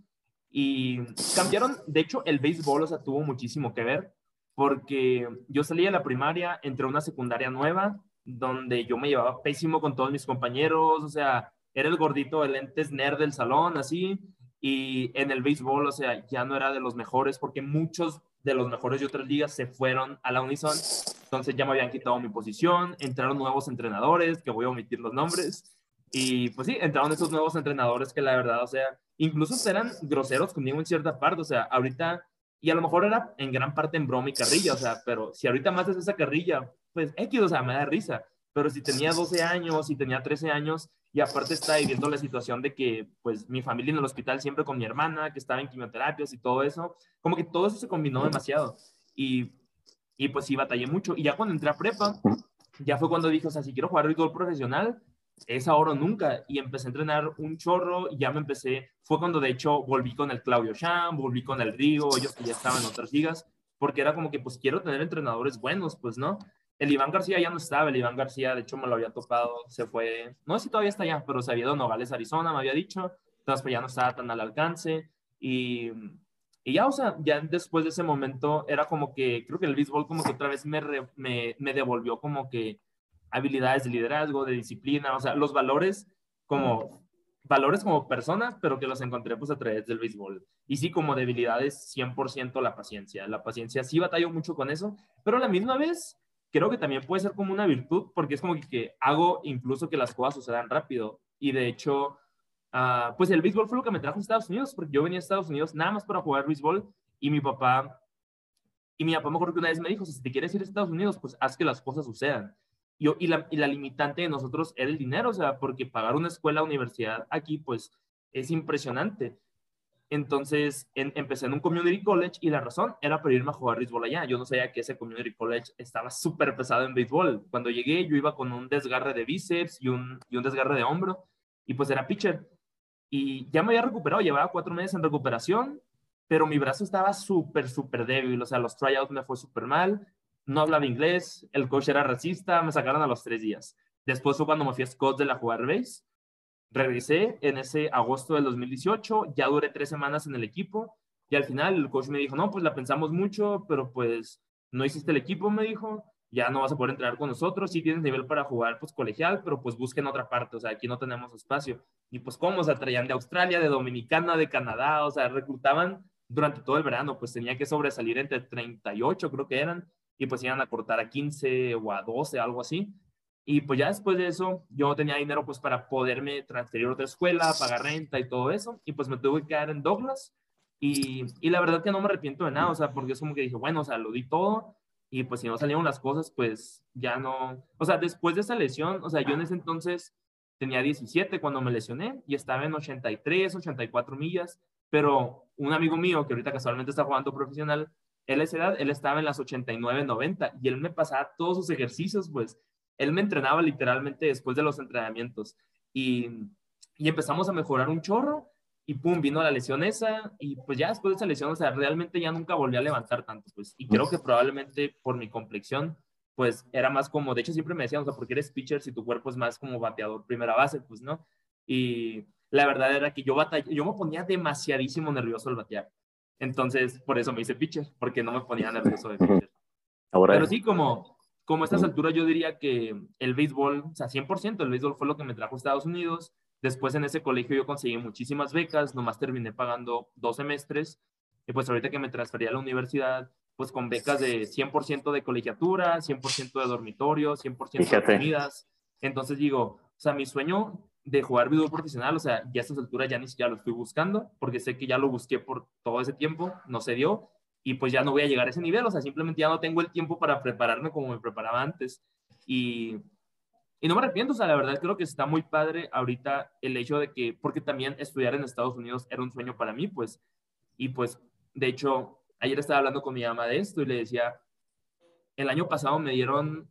y cambiaron, de hecho, el béisbol, o sea, tuvo muchísimo que ver, porque yo salí de la primaria, entré a una secundaria nueva, donde yo me llevaba pésimo con todos mis compañeros, o sea, era el gordito, el lentes nerd del salón, así, y en el béisbol, o sea, ya no era de los mejores, porque muchos de los mejores de otras ligas se fueron a la Unison, entonces ya me habían quitado mi posición, entraron nuevos entrenadores, que voy a omitir los nombres, y pues sí, entraron esos nuevos entrenadores que la verdad, o sea, incluso eran groseros conmigo en cierta parte, o sea, ahorita, y a lo mejor era en gran parte en broma y carrilla, o sea, pero si ahorita más es esa carrilla, pues X, o sea, me da risa, pero si tenía 12 años, si tenía 13 años, y aparte está viviendo la situación de que, pues, mi familia en el hospital siempre con mi hermana, que estaba en quimioterapias y todo eso, como que todo eso se combinó demasiado, y, y pues sí, batallé mucho, y ya cuando entré a prepa, ya fue cuando dije, o sea, si quiero jugar béisbol profesional, es ahora o nunca. Y empecé a entrenar un chorro y ya me empecé, fue cuando de hecho volví con el Claudio Cham, volví con el Rigo, ellos que ya estaban en otras ligas, porque era como que pues quiero tener entrenadores buenos, pues no. El Iván García ya no estaba, el Iván García de hecho me lo había topado, se fue, no sé si todavía está allá, pero se había ido a Nogales, Arizona, me había dicho, entonces pues ya no estaba tan al alcance y, ya, o sea, ya después de ese momento era como que, creo que el béisbol como que otra vez me, me, me devolvió como que habilidades de liderazgo, de disciplina, o sea, los valores como valores como persona, pero que los encontré pues a través del béisbol. Y sí, como debilidades, 100% la paciencia. La paciencia sí batallo mucho con eso, pero a la misma vez creo que también puede ser como una virtud, porque es como que, hago incluso que las cosas sucedan rápido. Y de hecho, uh, pues el béisbol fue lo que me trajo a Estados Unidos, porque yo venía a Estados Unidos nada más para jugar béisbol y mi papá, y mi papá me acuerdo que una vez me dijo, si te quieres ir a Estados Unidos, pues haz que las cosas sucedan. Y, y, la, y, la, limitante de nosotros era el dinero, o sea, porque pagar una escuela, universidad aquí, pues es impresionante. Entonces empecé en un community college y la razón era para irme a jugar béisbol allá. Yo no sabía que ese community college estaba súper pesado en béisbol. Cuando llegué yo iba con un desgarre de bíceps y un, y un desgarre de hombro y pues era pitcher. Y ya me había recuperado, llevaba cuatro meses en recuperación, pero mi brazo estaba súper, súper débil. O sea, los tryouts me fue súper mal no hablaba inglés, el coach era racista, me sacaron a los tres días. Después fue cuando me fui a Scott de la jugar base. Regresé en ese agosto del 2018, ya duré tres semanas en el equipo y al final el coach me dijo, no, pues la pensamos mucho, pero pues no hiciste el equipo, me dijo, ya no vas a poder entrenar con nosotros, sí tienes nivel para jugar pues colegial, pero pues busquen otra parte, o sea, aquí no tenemos espacio. Y pues cómo, o sea, traían de Australia, de Dominicana, de Canadá, o sea, reclutaban durante todo el verano, pues tenía que sobresalir entre 38, creo que eran, y pues iban a cortar a 15 o a 12, algo así. Y pues ya después de eso, yo tenía dinero pues para poderme transferir a otra escuela, pagar renta y todo eso, y pues me tuve que quedar en Douglas. Y, y la verdad que no me arrepiento de nada, o sea, porque es como que dije, bueno, o sea, lo di todo, y pues si no salieron las cosas, pues ya no, o sea, después de esa lesión, o sea, yo en ese entonces tenía 17 cuando me lesioné y estaba en 83, 84 millas, pero un amigo mío que ahorita casualmente está jugando profesional, él esa edad, él estaba en las 89, 90 y él me pasaba todos sus ejercicios, pues él me entrenaba literalmente después de los entrenamientos y, y empezamos a mejorar un chorro y pum, vino la lesión esa y pues ya después de esa lesión, o sea, realmente ya nunca volví a levantar tanto, pues, y creo que probablemente por mi complexión, pues era más como, de hecho siempre me decían, o sea, porque eres pitcher si tu cuerpo es más como bateador primera base, pues, ¿no? Y la verdad era que yo yo me ponía demasiadísimo nervioso al batear. Entonces, por eso me hice pitcher, porque no me ponía nervioso de pitcher. Ahora, Pero sí, como, como a estas alturas yo diría que el béisbol, o sea, 100%, el béisbol fue lo que me trajo a Estados Unidos, Después en ese colegio yo conseguí muchísimas becas, nomás terminé pagando dos semestres. Y pues ahorita que me transferí a la universidad, pues con becas de 100% de colegiatura, 100% de dormitorio, 100% de comidas. Entonces digo, o sea, mi sueño de jugar video profesional, o sea, ya a estas alturas ya ni siquiera lo estoy buscando, porque sé que ya lo busqué por todo ese tiempo, no se dio, y pues ya no voy a llegar a ese nivel, o sea, simplemente ya no tengo el tiempo para prepararme como me preparaba antes. Y y no me arrepiento, o sea, la verdad creo que está muy padre ahorita el hecho de que, porque también estudiar en Estados Unidos era un sueño para mí, pues, y pues, de hecho, ayer estaba hablando con mi mamá de esto y le decía, el año pasado me dieron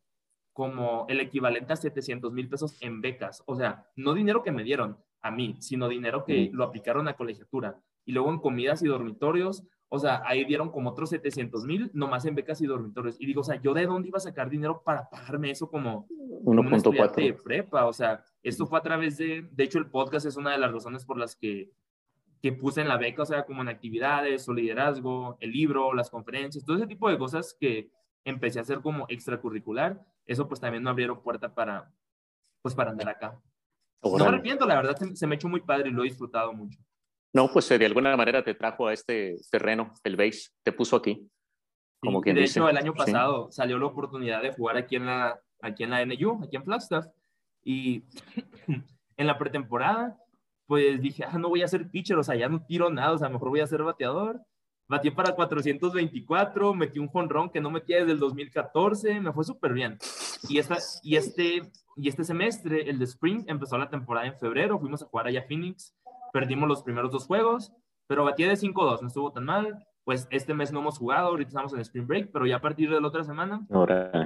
como el equivalente a 700 mil pesos en becas, o sea, no dinero que me dieron a mí, sino dinero que lo aplicaron a colegiatura. Y luego en comidas y dormitorios, o sea, ahí dieron como otros 700 mil, nomás en becas y dormitorios. Y digo, o sea, ¿yo de dónde iba a sacar dinero para pagarme eso como, 1.4 de prepa? O sea, esto fue a través de, de hecho, el podcast es una de las razones por las que, que puse en la beca, o sea, como en actividades o liderazgo, el libro, las conferencias, todo ese tipo de cosas que empecé a hacer como extracurricular. Eso pues también me abrieron puerta para, pues para andar acá. No me arrepiento, la verdad se, se me ha hecho muy padre y lo he disfrutado mucho. No, pues eh, de alguna manera te trajo a este terreno, el base, te puso aquí. Como quien de hecho, el año pasado salió la oportunidad de jugar aquí en la, aquí en la NU, aquí en Flagstaff. Y en la pretemporada, pues dije, ah, no voy a ser pitcher, o sea, ya no tiro nada, o sea, mejor voy a ser bateador. Batí para 424, metí un jonrón que no metía desde el 2014, me fue súper bien. Y, esta, y, este, y este semestre, el de Spring, empezó la temporada en febrero, fuimos a jugar allá a Phoenix perdimos los primeros dos juegos, pero batí de 5-2, no estuvo tan mal. Pues este mes no hemos jugado, ahorita estamos en Spring Break, pero ya a partir de la otra semana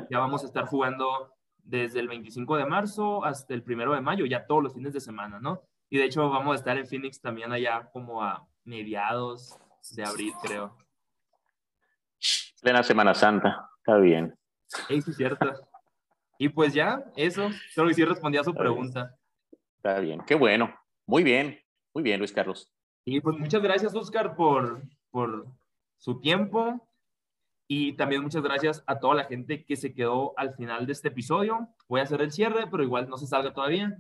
ya vamos a estar jugando desde el 25 de marzo hasta el primero de mayo, ya todos los fines de semana, ¿no? Y de hecho vamos a estar en Phoenix también allá como a mediados de abril, creo. Plena Semana Santa, está bien. Sí, es cierto. Y pues ya, eso, creo que sí respondí a su pregunta. Está bien, qué bueno, muy bien. Muy bien, Luis Carlos. Y pues muchas gracias, Oscar, por, por su tiempo. Y también muchas gracias a toda la gente que se quedó al final de este episodio. Voy a hacer el cierre, pero igual no se salga todavía.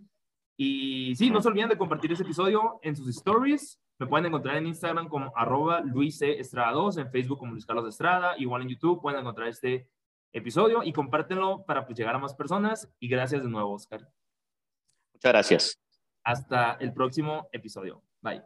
Y sí, no se olviden de compartir este episodio en sus stories. Me pueden encontrar en Instagram como arroba Luis Estrada 2, en Facebook como Luis Carlos Estrada, igual en YouTube pueden encontrar este episodio y compártenlo para pues, llegar a más personas. Y gracias de nuevo, Oscar. Muchas gracias. Hasta el próximo episodio. Bye.